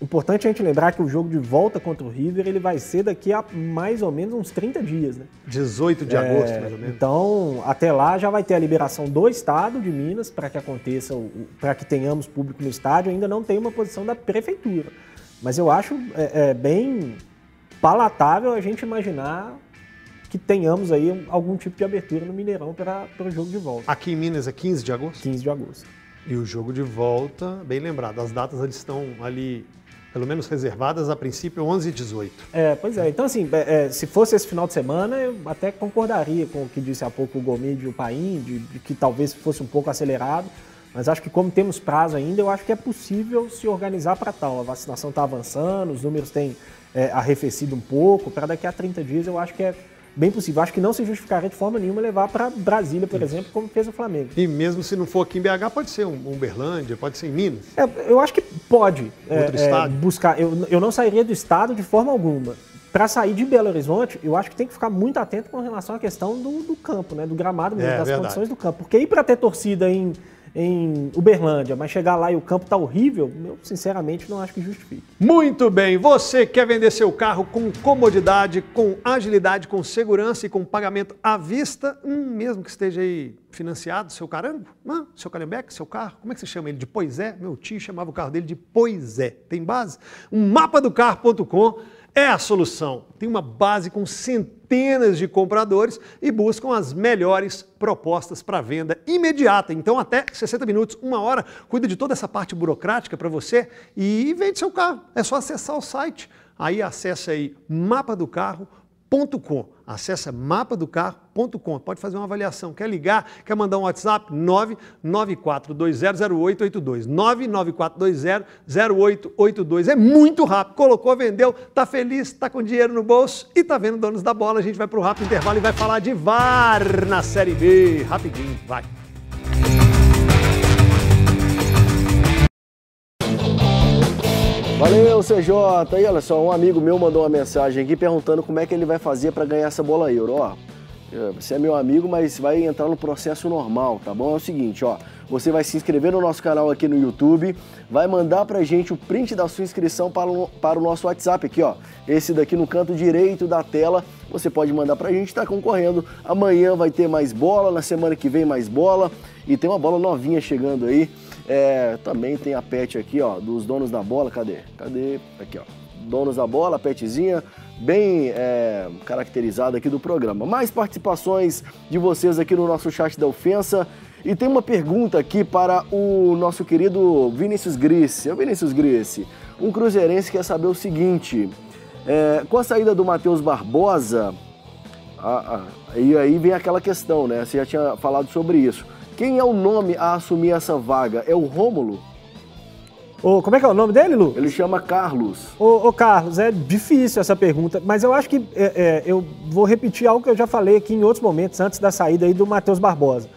Importante a gente lembrar que o jogo de volta contra o River ele vai ser daqui a mais ou menos uns 30 dias, né? 18 de é, agosto, mais ou menos. Então, até lá já vai ter a liberação do Estado de Minas para que aconteça, para que tenhamos público no estádio. Ainda não tem uma posição da Prefeitura. Mas eu acho é, é, bem palatável a gente imaginar que tenhamos aí algum tipo de abertura no Mineirão para o jogo de volta. Aqui em Minas é 15 de agosto? 15 de agosto. E o jogo de volta, bem lembrado, as datas eles estão ali pelo menos reservadas a princípio 11 e 18. É, pois é. Então, assim, é, é, se fosse esse final de semana, eu até concordaria com o que disse há pouco o Gomide e o Paim, de, de, que talvez fosse um pouco acelerado. Mas acho que como temos prazo ainda, eu acho que é possível se organizar para tal. A vacinação está avançando, os números têm é, arrefecido um pouco. Para daqui a 30 dias, eu acho que é bem possível. Acho que não se justificaria de forma nenhuma levar para Brasília, por exemplo, como fez o Flamengo. E mesmo se não for aqui em BH, pode ser um Uberlândia, pode ser em Minas? É, eu acho que pode. Outro é, estado? É, buscar. Eu, eu não sairia do estado de forma alguma. Para sair de Belo Horizonte, eu acho que tem que ficar muito atento com relação à questão do, do campo, né? do gramado mesmo, é, das verdade. condições do campo. Porque ir para ter torcida em em Uberlândia, mas chegar lá e o campo está horrível, eu sinceramente não acho que justifique. Muito bem, você quer vender seu carro com comodidade, com agilidade, com segurança e com pagamento à vista, hum, mesmo que esteja aí financiado, seu carango, seu calembeque, seu carro, como é que você chama ele? De Pois é? Meu tio chamava o carro dele de Pois é. Tem base? Um mapadocarro.com é a solução. Tem uma base com centenas de compradores e buscam as melhores propostas para venda imediata. Então, até 60 minutos, uma hora, cuida de toda essa parte burocrática para você e vende seu carro. É só acessar o site. Aí acessa aí mapadocarro.com mapadocarro.com. Acesse mapadocarro.com. Pode fazer uma avaliação. Quer ligar? Quer mandar um WhatsApp? 994200882. 994200882. É muito rápido. Colocou, vendeu, tá feliz, tá com dinheiro no bolso e tá vendo donos da bola. A gente vai pro rápido intervalo e vai falar de VAR na Série B. Rapidinho, vai. Valeu, CJ. E olha só, um amigo meu mandou uma mensagem aqui perguntando como é que ele vai fazer para ganhar essa bola euro. Ó, é, você é meu amigo, mas vai entrar no processo normal, tá bom? É o seguinte, ó. você vai se inscrever no nosso canal aqui no YouTube, vai mandar pra gente o print da sua inscrição para o, para o nosso WhatsApp aqui, ó. Esse daqui no canto direito da tela, você pode mandar pra gente, tá concorrendo. Amanhã vai ter mais bola, na semana que vem mais bola e tem uma bola novinha chegando aí. É, também tem a pet aqui, ó, dos donos da bola, cadê? Cadê? Aqui, ó. Donos da bola, petzinha, bem é, caracterizada aqui do programa. Mais participações de vocês aqui no nosso chat da ofensa. E tem uma pergunta aqui para o nosso querido Vinícius Grisse. Vinícius Grisse, um cruzeirense quer saber o seguinte: é, com a saída do Matheus Barbosa, ah, e aí vem aquela questão, né? Você já tinha falado sobre isso. Quem é o nome a assumir essa vaga? É o Rômulo? Ô, como é que é o nome dele, Lu? Ele chama Carlos. Ô, ô Carlos, é difícil essa pergunta, mas eu acho que é, é, eu vou repetir algo que eu já falei aqui em outros momentos, antes da saída aí do Matheus Barbosa.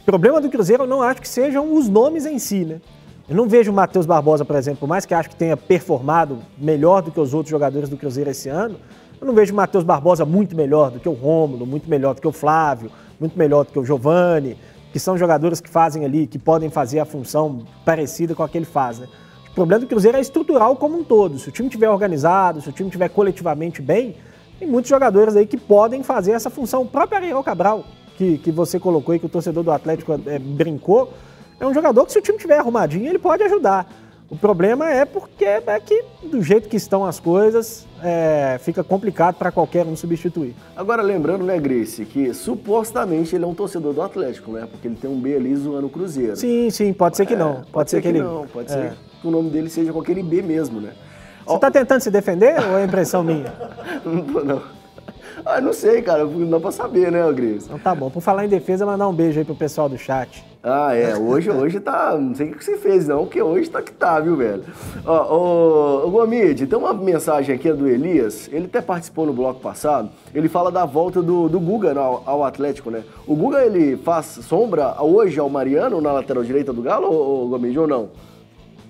O problema do Cruzeiro eu não acho que sejam os nomes em si, né? Eu não vejo o Matheus Barbosa, por exemplo, por mais que acho que tenha performado melhor do que os outros jogadores do Cruzeiro esse ano, eu não vejo o Matheus Barbosa muito melhor do que o Rômulo, muito melhor do que o Flávio, muito melhor do que o Giovani, que são jogadores que fazem ali, que podem fazer a função parecida com a que ele faz. Né? O problema do Cruzeiro é estrutural como um todo. Se o time estiver organizado, se o time estiver coletivamente bem, tem muitos jogadores aí que podem fazer essa função. O próprio Ariel Cabral, que, que você colocou e que o torcedor do Atlético é, brincou, é um jogador que se o time estiver arrumadinho, ele pode ajudar. O problema é porque é que, do jeito que estão as coisas, é, fica complicado para qualquer um substituir. Agora, lembrando, né, Grace, que supostamente ele é um torcedor do Atlético, né? Porque ele tem um B ali zoando o Cruzeiro. Sim, sim, pode ser que não. É, pode, pode, ser, ser que, ele. Não, pode é. ser que o nome dele seja com aquele B mesmo, né? Você está tentando se defender ou é impressão minha? não tô, não. Ah, não sei, cara. Não dá pra saber, né, Gris? Então tá bom. Por falar em defesa, mandar um beijo aí pro pessoal do chat. Ah, é. Hoje, hoje tá. Não sei o que você fez, não, porque hoje tá que tá, viu, velho? Ó, ô, Gomide, tem uma mensagem aqui do Elias. Ele até participou no bloco passado. Ele fala da volta do, do Guga ao, ao Atlético, né? O Guga, ele faz sombra hoje ao Mariano na lateral direita do Galo, ô, ô Gomide, ou não?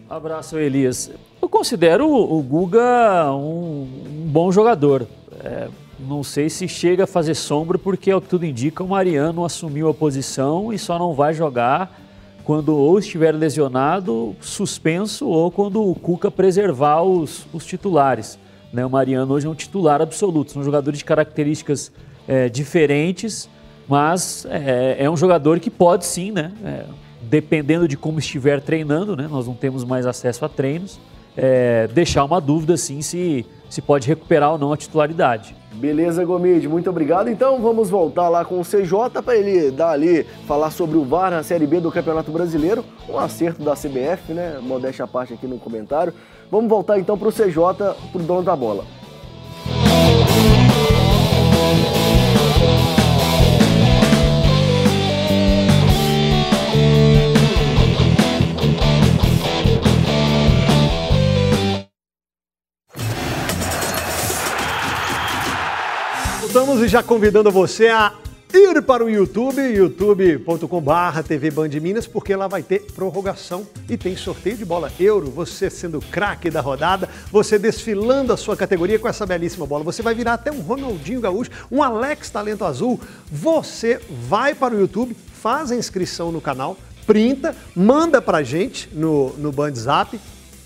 Abraço, Elias. Eu considero o Guga um, um bom jogador. É, não sei se chega a fazer sombra, porque é o que tudo indica, o Mariano assumiu a posição e só não vai jogar quando ou estiver lesionado, suspenso, ou quando o Cuca preservar os, os titulares. Né? O Mariano hoje é um titular absoluto, são jogadores de características é, diferentes, mas é, é, um jogador que pode sim, né? É, dependendo de como estiver treinando, né? nós não temos mais acesso a treinos, é, deixar uma dúvida sim se, se pode recuperar ou não a titularidade. Beleza, Gomide, muito obrigado. Então vamos voltar lá com o CJ para ele dar ali, falar sobre o VAR na Série B do Campeonato Brasileiro. Um acerto da CBF, né? Modéstia a parte aqui no comentário. Vamos voltar então para o CJ, para o dono da bola. Voltamos e já convidando você a ir para o YouTube, youtube.com.br TV Band Minas, porque lá vai ter prorrogação e tem sorteio de bola euro. Você sendo craque da rodada, você desfilando a sua categoria com essa belíssima bola. Você vai virar até um Ronaldinho Gaúcho, um Alex Talento Azul. Você vai para o YouTube, faz a inscrição no canal, printa, manda pra gente no, no Band Zap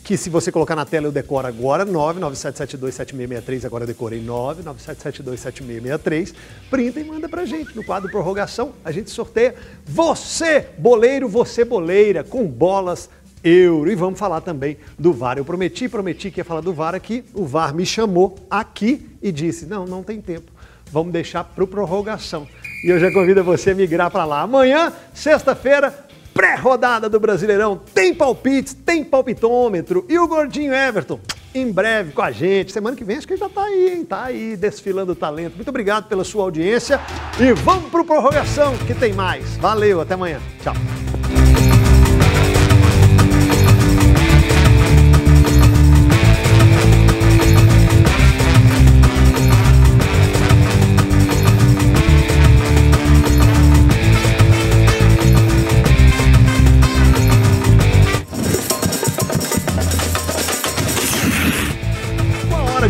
que se você colocar na tela eu decoro agora, 997727663, agora decorei 997727663, printa e manda pra gente. No quadro prorrogação, a gente sorteia você, boleiro, você boleira, com bolas euro. E vamos falar também do VAR. Eu prometi, prometi que ia falar do VAR aqui, o VAR me chamou aqui e disse, não, não tem tempo, vamos deixar pro prorrogação. E eu já convido você a migrar para lá. Amanhã, sexta-feira, pré-rodada do Brasileirão. Tem palpites, tem palpitômetro. E o Gordinho Everton, em breve com a gente. Semana que vem acho que já tá aí, hein? Tá aí desfilando talento. Muito obrigado pela sua audiência. E vamos pro prorrogação, que tem mais. Valeu, até amanhã. Tchau.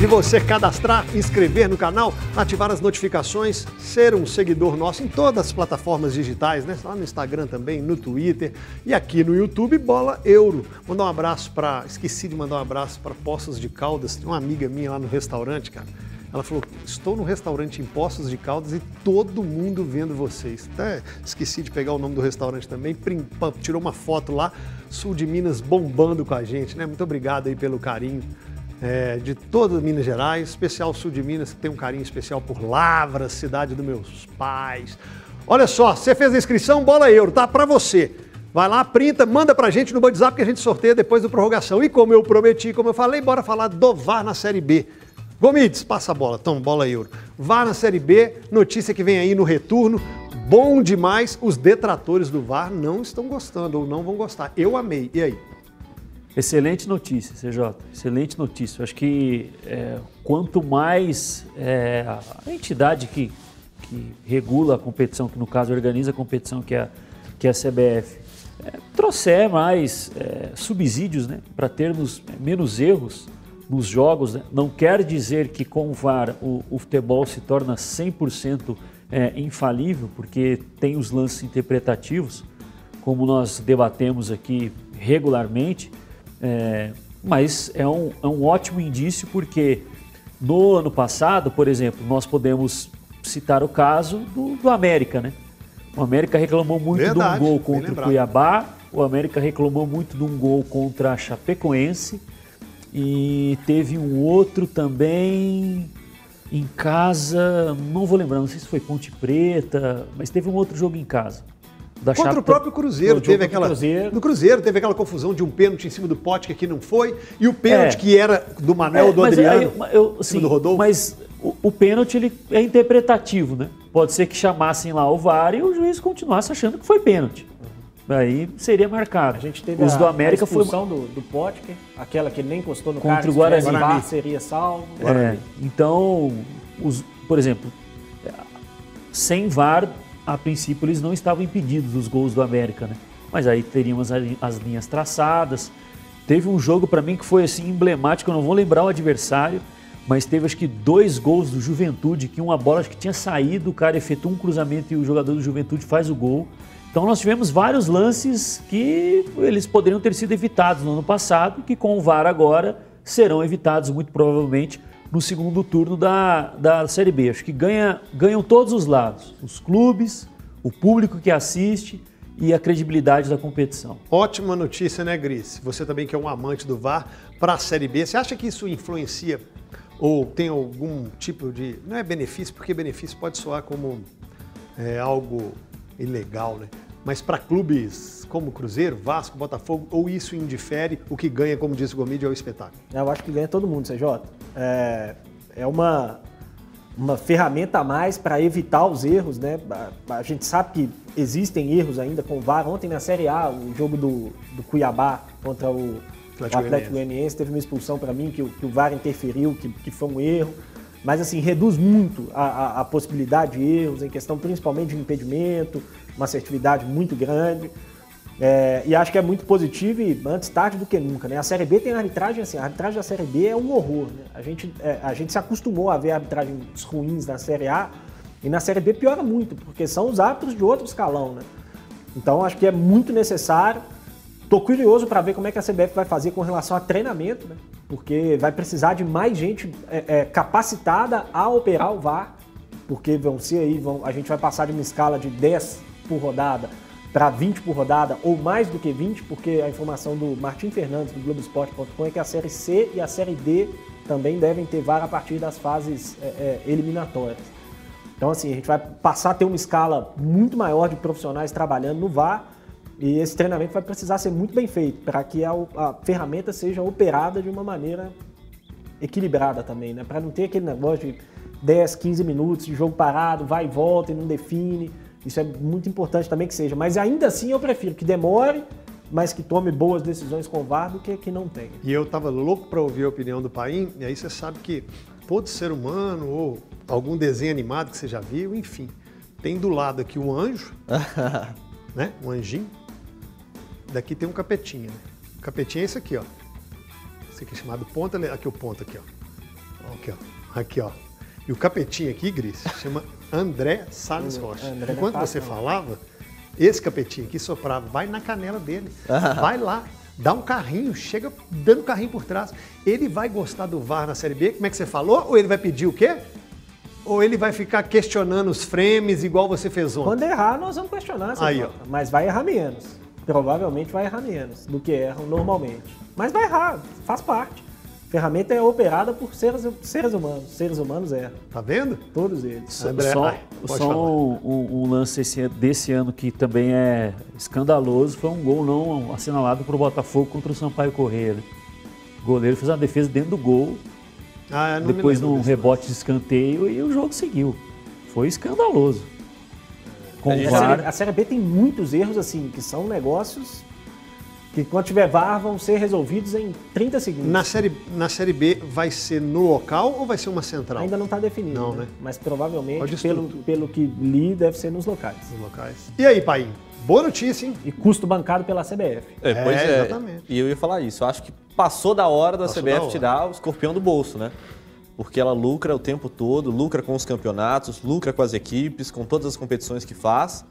De você cadastrar, inscrever no canal, ativar as notificações, ser um seguidor nosso em todas as plataformas digitais, né? Lá no Instagram também, no Twitter e aqui no YouTube, Bola Euro. Mandar um abraço para. Esqueci de mandar um abraço para Poços de Caldas, tem uma amiga minha lá no restaurante, cara. Ela falou: Estou no restaurante em Poços de Caldas e todo mundo vendo vocês. Até esqueci de pegar o nome do restaurante também, tirou uma foto lá, sul de Minas bombando com a gente, né? Muito obrigado aí pelo carinho é, de toda Minas Gerais, especial sul de Minas, que tem um carinho especial por Lavras, cidade dos meus pais. Olha só, você fez a inscrição, bola euro, tá? Para você. Vai lá, printa, manda pra gente no WhatsApp que a gente sorteia depois da prorrogação. E como eu prometi, como eu falei, bora falar do VAR na Série B. Gomides, passa a bola, toma, bola euro. VAR na Série B, notícia que vem aí no retorno. Bom demais, os detratores do VAR não estão gostando ou não vão gostar. Eu amei. E aí? Excelente notícia, CJ. Excelente notícia. Eu acho que é, quanto mais é, a entidade que, que regula a competição, que no caso organiza a competição, que é, que é a CBF, é, trouxer mais é, subsídios né, para termos menos erros nos jogos, né? não quer dizer que com o VAR o, o futebol se torna 100% é, infalível, porque tem os lances interpretativos, como nós debatemos aqui regularmente é, mas é um, é um ótimo indício porque no ano passado, por exemplo, nós podemos citar o caso do, do América, né? O América reclamou muito Verdade, de um gol contra o Cuiabá, o América reclamou muito de um gol contra a Chapecoense e teve um outro também em casa, não vou lembrar, não sei se foi Ponte Preta, mas teve um outro jogo em casa. Da Contra o próprio Cruzeiro, teve aquela. Cruzeiro. No Cruzeiro teve aquela confusão de um pênalti em cima do pote que aqui não foi, e o pênalti é. que era do Manel é, do Adriano. Aí, eu, sim, do Rodolfo. Mas o, o pênalti ele é interpretativo, né? Pode ser que chamassem lá o VAR e o juiz continuasse achando que foi pênalti. Aí seria marcado. A gente teve Os a, do América a expulsão foi... do, do Potker, aquela que nem encostou no Contra o Guarani. VAR seria salvo. É, então, os, por exemplo, sem VAR a princípio eles não estavam impedidos dos gols do América, né? Mas aí teríamos as linhas traçadas. Teve um jogo para mim que foi assim emblemático, eu não vou lembrar o adversário, mas teve acho que dois gols do Juventude, que uma bola acho que tinha saído, o cara efetua um cruzamento e o jogador do Juventude faz o gol. Então nós tivemos vários lances que eles poderiam ter sido evitados no ano passado que com o VAR agora serão evitados muito provavelmente no segundo turno da, da Série B. Acho que ganha, ganham todos os lados: os clubes, o público que assiste e a credibilidade da competição. Ótima notícia, né, Gris? Você também que é um amante do VAR para a Série B. Você acha que isso influencia ou tem algum tipo de. Não é benefício, porque benefício pode soar como é, algo ilegal, né? Mas para clubes como Cruzeiro, Vasco, Botafogo, ou isso indifere, o que ganha, como disse o Gomide, é o espetáculo? Eu acho que ganha todo mundo, CJ. É, é uma, uma ferramenta a mais para evitar os erros, né? A, a, gente sabe que existem erros ainda com o VAR. Ontem na Série A, o jogo do, do Cuiabá contra o Atlético, o Atlético Goianiense teve uma expulsão para mim que, que, o VAR interferiu, que, que foi um erro. Mas assim, reduz muito a, a, a possibilidade de erros em questão principalmente de impedimento, uma assertividade muito grande. É, e acho que é muito positivo e antes tarde do que nunca. Né? A Série B tem arbitragem assim, a arbitragem da Série B é um horror. Né? A, gente, é, a gente se acostumou a ver arbitragens ruins na Série A e na Série B piora muito, porque são os árbitros de outro escalão. Né? Então acho que é muito necessário. Estou curioso para ver como é que a CBF vai fazer com relação a treinamento, né? porque vai precisar de mais gente é, é capacitada a operar o VAR, porque vão ser aí, vão, a gente vai passar de uma escala de 10 por rodada para 20 por rodada, ou mais do que 20, porque a informação do Martim Fernandes, do Globoesporte.com, é que a Série C e a Série D também devem ter VAR a partir das fases é, é, eliminatórias. Então, assim, a gente vai passar a ter uma escala muito maior de profissionais trabalhando no VAR e esse treinamento vai precisar ser muito bem feito para que a, a, ferramenta seja operada de uma maneira equilibrada também, né? Para não ter aquele negócio de 10, 15 minutos de jogo parado, vai e volta e não define. Isso é muito importante também que seja. Mas ainda assim eu prefiro que demore, mas que tome boas decisões com o VAR do que que não tenha. E eu estava louco para ouvir a opinião do Paim, e aí você sabe que todo ser humano ou algum desenho animado que você já viu, enfim, tem do lado aqui um anjo, né? Um anjinho. Daqui tem um capetinha, né? O capetinha é esse aqui, ó. Esse aqui é chamado ponta, aqui o ponto aqui, ó. Aqui, ó. Aqui, ó. E o capetinho aqui, Gris, chama André Salles Rocha. André Enquanto você falava, esse capetinho aqui soprava, vai na canela dele. Vai lá, dá um carrinho, chega dando carrinho por trás. Ele vai gostar do VAR na Série B, como é que você falou? Ou ele vai pedir o quê? Ou ele vai ficar questionando os frames igual você fez ontem? Quando errar, nós vamos questionar essa Aí, mas vai errar menos. Provavelmente vai errar menos do que erram normalmente. Mas vai errar, faz parte. Ferramenta é operada por seres, seres humanos. Seres humanos erram. Tá vendo? Todos eles. André, só ai, só um, um- um lance esse- desse ano que também é escandaloso foi um gol não assinalado para o Botafogo contra o Sampaio Correia. né? O goleiro fez uma defesa dentro do gol, Ah, depois num rebote de escanteio e o jogo seguiu. Foi escandaloso. Com A série, a Série B tem muitos erros assim, que são negócios que quando tiver VAR vão ser resolvidos em 30 segundos. Na série, na série B vai ser no local ou vai ser uma central? Ainda não está definido, Não, né? né? mas provavelmente, pelo, pelo que li, deve ser nos locais. Nos locais. E aí, pai? Boa notícia, hein? E custo bancado pela CBF. É, pois É, é. exatamente. E eu ia falar isso. Eu acho que passou da hora da Passou CBF da hora. tirar o escorpião do bolso, né? Porque ela lucra o tempo todo, lucra com os campeonatos, lucra com as equipes, com todas as competições que faz.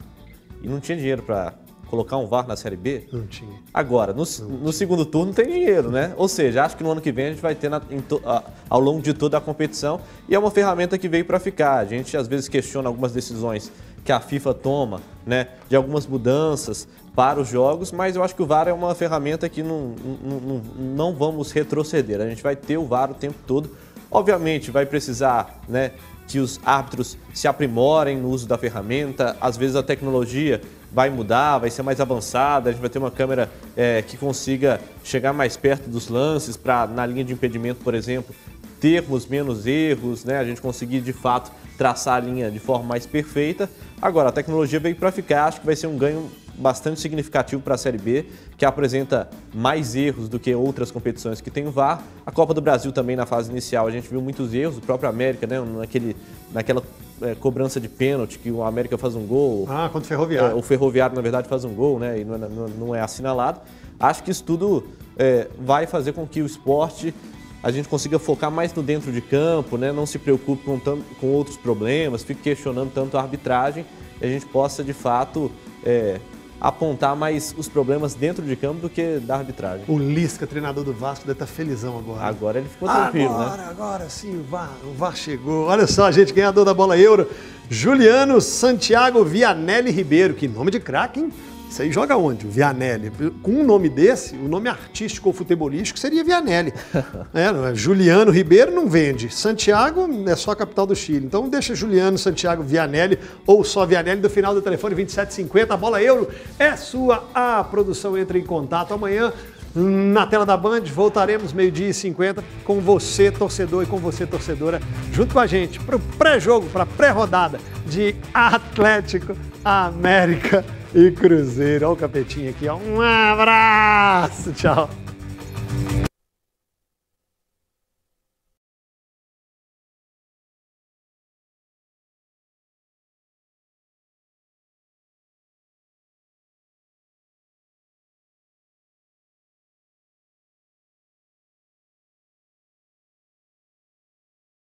E não tinha dinheiro para colocar um VAR na Série B. Não tinha. Agora, no, no segundo turno tem dinheiro, né? Ou seja, acho que no ano que vem a gente vai ter na- to- a- ao longo de toda a competição e é uma ferramenta que veio para ficar. A gente às vezes questiona algumas decisões que a FIFA toma, né? De algumas mudanças para os jogos, mas eu acho que o VAR é uma ferramenta que não, não, não, não vamos retroceder. A gente vai ter o VAR o tempo todo. Obviamente vai precisar, né? Que os árbitros se aprimorem no uso da ferramenta. Às vezes a tecnologia vai mudar, vai ser mais avançada, a gente vai ter uma câmera é, que consiga chegar mais perto dos lances para, na linha de impedimento, por exemplo, termos menos erros, né? A gente conseguir de fato traçar a linha de forma mais perfeita. Agora, a tecnologia veio para ficar, acho que vai ser um ganho bastante significativo para a Série B, que apresenta mais erros do que outras competições que tem o VAR. A Copa do Brasil também na fase inicial a gente viu muitos erros, o próprio América, né, naquele, naquela é, cobrança de pênalti que o América faz um gol, Ah, contra o é, Ferroviário. o Ferroviário, na verdade, faz um gol, né? E não é, não- é assinalado. Acho que isso tudo é, vai fazer com que o esporte a gente consiga focar mais no dentro de campo, né? Não se preocupe com, com outros problemas, fique questionando tanto a arbitragem e a gente possa, de fato, é, apontar mais os problemas dentro de campo do que da arbitragem. O Lisca, treinador do Vasco, deve estar felizão agora. Agora ele ficou tranquilo, agora, né? agora sim, o VAR, o VAR chegou. Olha só, gente, ganhador da bola euro, Juliano Santiago Vianelli Ribeiro. Que nome de craque, hein? Isso aí joga onde? O Vianelli. Com um nome desse, o nome artístico ou futebolístico seria Vianelli. é, é? Juliano Ribeiro não vende. Santiago é só a capital do Chile. Então deixa Juliano Santiago Vianelli ou só Vianelli do final do telefone 2750. A bola euro é sua. A produção entra em contato amanhã. Na tela da Band, voltaremos meio-dia e 50 com você, torcedor, e com você, torcedora, junto com a gente, para o pré-jogo, para a pré-rodada de Atlético, América e Cruzeiro. Olha o capetinho aqui, ó. Um abraço, tchau.